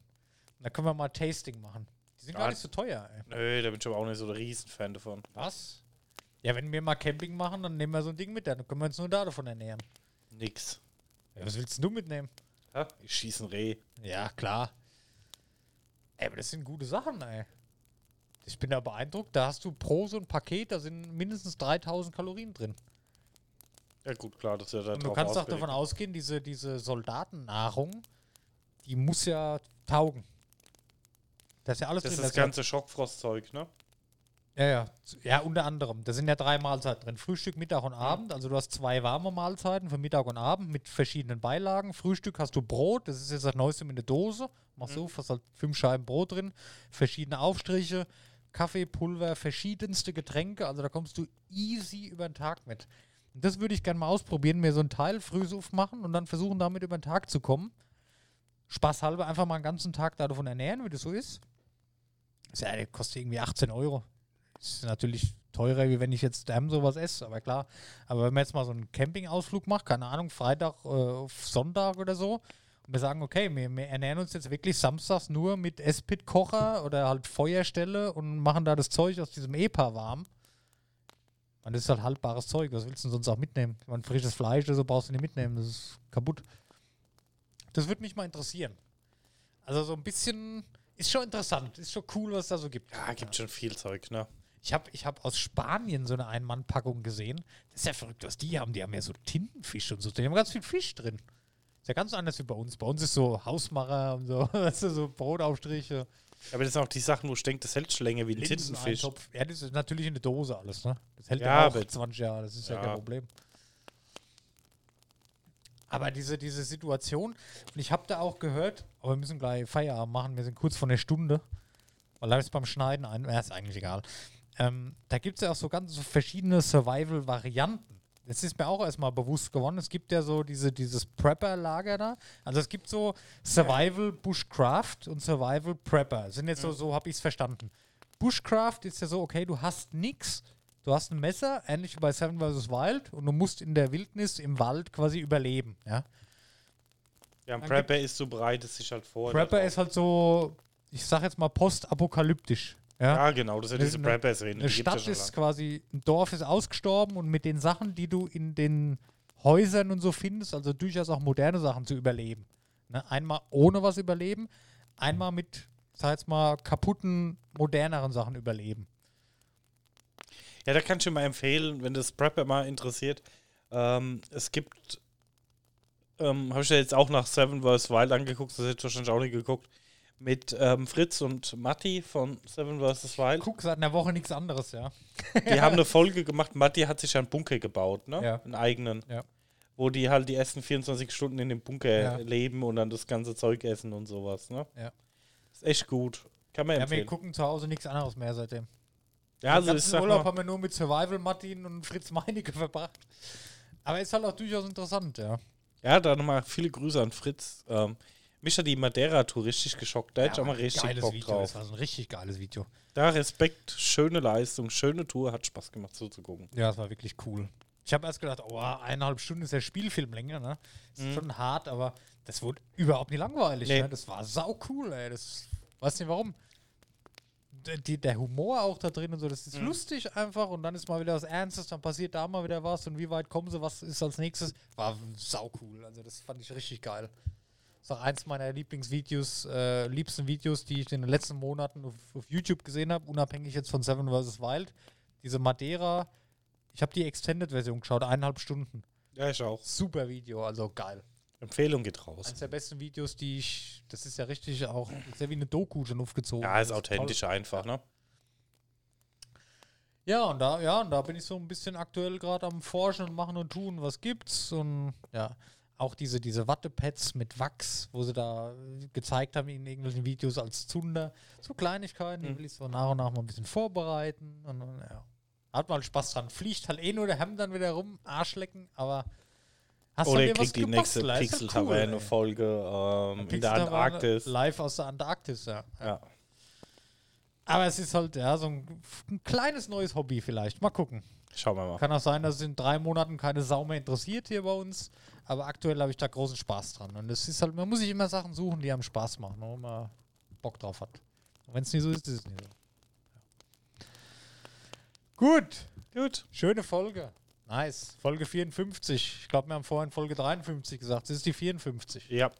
Da können wir mal Tasting machen. Die sind Ja. gar nicht so teuer, ey. Nö, da bin ich aber auch nicht so der Riesenfan davon. Was? Ja, wenn wir mal Camping machen, dann nehmen wir so ein Ding mit, dann können wir uns nur da davon ernähren. Nix. Ja, was willst du mitnehmen? Ja, ich schieße ein Reh. Ja, klar. Ey, aber das sind gute Sachen, ey. Ich bin da beeindruckt. Da hast du pro so ein Paket, da sind mindestens 3000 Kalorien drin. Ja gut, klar, das ist ja da Und du kannst auch davon ausgehen, diese, diese Soldatennahrung, die muss ja taugen. Da ist ja alles Das drin. ist das da ja- ganze Schockfrostzeug, ne? Ja, ja. Ja, unter anderem. Da sind ja drei Mahlzeiten drin. Frühstück, Mittag und Abend. Also du hast zwei warme Mahlzeiten für Mittag und Abend mit verschiedenen Beilagen. Frühstück hast du Brot, das ist jetzt das Neueste mit der Dose. Machst du, hast halt fünf Scheiben Brot drin, verschiedene Aufstriche, Kaffee, Pulver, verschiedenste Getränke. Also da kommst du easy über den Tag mit. Das würde ich gerne mal ausprobieren, mir so ein Teil Frühsuff machen und dann versuchen, damit über den Tag zu kommen. Spaßhalber einfach mal einen ganzen Tag davon ernähren, wie das so ist. Das ja, kostet irgendwie 18 Euro. Das ist natürlich teurer, wie wenn ich jetzt Damm sowas esse, aber klar. Aber wenn man jetzt mal so einen Campingausflug macht, keine Ahnung, Freitag äh, auf Sonntag oder so, wir sagen, okay, wir, wir ernähren uns jetzt wirklich samstags nur mit Espit-Kocher oder halt Feuerstelle und machen da das Zeug aus diesem EPA warm. Und das ist halt haltbares Zeug. Was willst du denn sonst auch mitnehmen? Meine, frisches Fleisch oder so brauchst du nicht mitnehmen. Das ist kaputt. Das würde mich mal interessieren. Also so ein bisschen ist schon interessant. Ist schon cool, was da so gibt. Ja, gibt schon viel Zeug, ne? Ich habe ich hab aus Spanien so eine Ein-Mann-Packung gesehen. Das ist ja verrückt, was die haben. Die haben ja so Tintenfisch und so. Die haben ganz viel Fisch drin. Ja ganz anders wie bei uns. Bei uns ist so Hausmacher und so, *laughs* weißt du, so Brotaufstriche. Aber das sind auch die Sachen, wo ich denke, das hält schon länger wie ein Tintenfisch. Ja, das ist natürlich in der Dose alles, ne? Das hält Ja, ja, auch aber- 20 Jahre, das ist ja, Ja. kein Problem. Aber diese, diese Situation, und ich habe da auch gehört, aber wir müssen gleich Feierabend machen, wir sind kurz vor einer Stunde, weil da ist beim Schneiden ein, ja, ist eigentlich egal. Ähm, da gibt es ja auch so ganz so verschiedene Survival-Varianten. Das ist mir auch erstmal bewusst geworden. Es gibt ja so diese, dieses Prepper-Lager da. Also es gibt so Survival Bushcraft und Survival Prepper. Das sind jetzt so, so habe ich es verstanden. Bushcraft ist ja so, okay, du hast nichts, du hast ein Messer, ähnlich wie bei Seven vs. Wild, und du musst in der Wildnis im Wald quasi überleben. Ja? Ja, ein Prepper ist so breit, es sich halt vor. Prepper ist halt so, ich sag jetzt mal postapokalyptisch. Ja? Ja, genau, das sind Das diese ist eine- Preppers drin. Eine Stadt ist quasi, ein Dorf ist ausgestorben und mit den Sachen, die du in den Häusern und so findest, also durchaus auch moderne Sachen zu überleben. Ne? Einmal ohne was überleben, einmal mit, sag jetzt mal, kaputten, moderneren Sachen überleben. Ja, da kann ich dir mal empfehlen, wenn das Prepper mal interessiert. Ähm, es gibt, ähm, habe ich ja jetzt auch nach Seven vs. Wild angeguckt, das hätte ich wahrscheinlich auch nicht geguckt, mit ähm, Fritz und Matti von Seven vs. Wild. Guck, seit einer Woche nichts anderes, ja. Die haben eine Folge gemacht. Matti hat sich einen Bunker gebaut, ne? Ja. Einen eigenen. Ja. Wo die halt die ersten 24 Stunden in dem Bunker Ja. leben und dann das ganze Zeug essen und sowas, ne? Ja. Ist echt gut. Kann man Ja, wir empfehlen. gucken zu Hause nichts anderes mehr seitdem. Ja, also Den ich ganzen sag Urlaub mal, haben wir nur mit Survival Martin und Fritz Meinecke *laughs* verbracht. Aber ist halt auch durchaus interessant, ja. ja, da nochmal viele Grüße an Fritz. Ähm, mich hat die Madeira-Tour richtig geschockt. Da hätte ich auch mal richtig geiles Bock Video, drauf. Das war so ein richtig geiles Video. Da Respekt, schöne Leistung, schöne Tour, hat Spaß gemacht zuzugucken. Ja, das war wirklich cool. Ich habe erst gedacht, oh, eineinhalb Stunden ist der Spielfilm länger, ne? Ist schon hart, aber das wurde überhaupt nicht langweilig, Nee. ne? Das war sau cool, ey. Das weiß nicht warum. Die, der Humor auch da drin und so, das ist lustig einfach und dann ist mal wieder was Ernstes, dann passiert da mal wieder was und wie weit kommen sie, was ist als nächstes. War sau cool. Also das fand ich richtig geil. Das ist auch eins meiner Lieblingsvideos, äh, liebsten Videos, die ich in den letzten Monaten auf, auf YouTube gesehen habe, unabhängig jetzt von Seven vs. Wild. Diese Madeira, ich habe die Extended-Version geschaut, eineinhalb Stunden. Ja, ich auch. Super Video, also geil. Empfehlung geht raus. Eines der besten Videos, die ich, das ist ja richtig auch, ja wie eine Doku schon aufgezogen. Ja, ist authentisch einfach, ne? Ja, und da, ja, und da bin ich so ein bisschen aktuell gerade am Forschen und machen und tun, was gibt's. Und ja, auch diese, diese Wattepads mit Wachs, wo sie da gezeigt haben in irgendwelchen Videos als Zunder. So Kleinigkeiten, die will ich so nach und nach mal ein bisschen vorbereiten. Und, und ja. Hat mal Spaß dran. Fliegt halt eh nur der Hemd dann wieder rum, Arschlecken, aber hast Oder ihr kriegt die nächste ja cool. Pixel-Taverne-Folge ähm, in der Antarktis. Live aus der Antarktis, ja. Ja. Aber es ist halt, ja, so ein, ein kleines neues Hobby vielleicht. Mal gucken. Schauen wir mal. Kann auch sein, dass es in drei Monaten keine Sau mehr interessiert hier bei uns. Aber aktuell habe ich da großen Spaß dran. Und es ist halt, man muss sich immer Sachen suchen, die einem Spaß machen, wo man Bock drauf hat. Und wenn es nicht so ist, ist es nicht so. Ja. Gut, Gut. schöne Folge. Nice. Folge 54. Ich glaube, wir haben vorhin Folge 53 gesagt. Das ist die 54. Ja.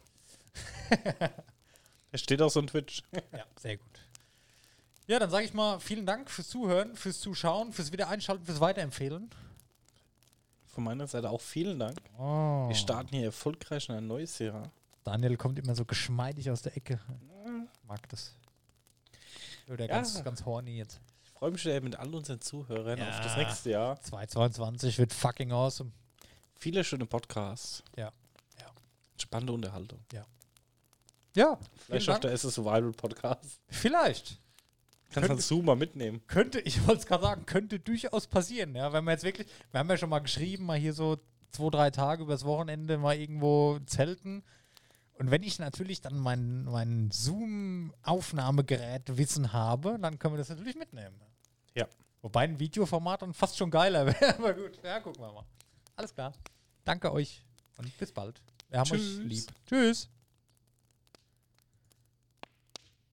*laughs* es steht auch so ein Twitch. Ja, sehr gut. Ja, dann sage ich mal vielen Dank fürs Zuhören, fürs Zuschauen, fürs Wiedereinschalten, fürs Weiterempfehlen. Von meiner Seite auch vielen Dank. Oh. Wir starten hier erfolgreich in ein neues Jahr. Daniel kommt immer so geschmeidig aus der Ecke. Mag das. Oder Ja. ganz, ganz horny jetzt. Ich freue mich mit all unseren Zuhörern Ja. auf das nächste Jahr. 2022 wird fucking awesome. Viele schöne Podcasts. Ja. Ja. Spannende Unterhaltung. Ja, Vielleicht vielen auch der erste Survival Podcast. Vielleicht. Kannst Könnte- du Zoom mal mitnehmen. Könnte, ich wollte es gerade sagen, könnte durchaus passieren. Ja, wenn wir jetzt wirklich, wir haben ja schon mal geschrieben, mal hier so zwei, drei Tage übers Wochenende mal irgendwo zelten. Und wenn ich natürlich dann mein, mein Zoom-Aufnahmegerät Wissen habe, dann können wir das natürlich mitnehmen. Ja. Wobei ein Videoformat dann fast schon geiler *laughs* wäre. Aber gut, ja, gucken wir mal. Alles klar. Danke euch und bis bald. Wir haben Tschüss. euch lieb. Tschüss.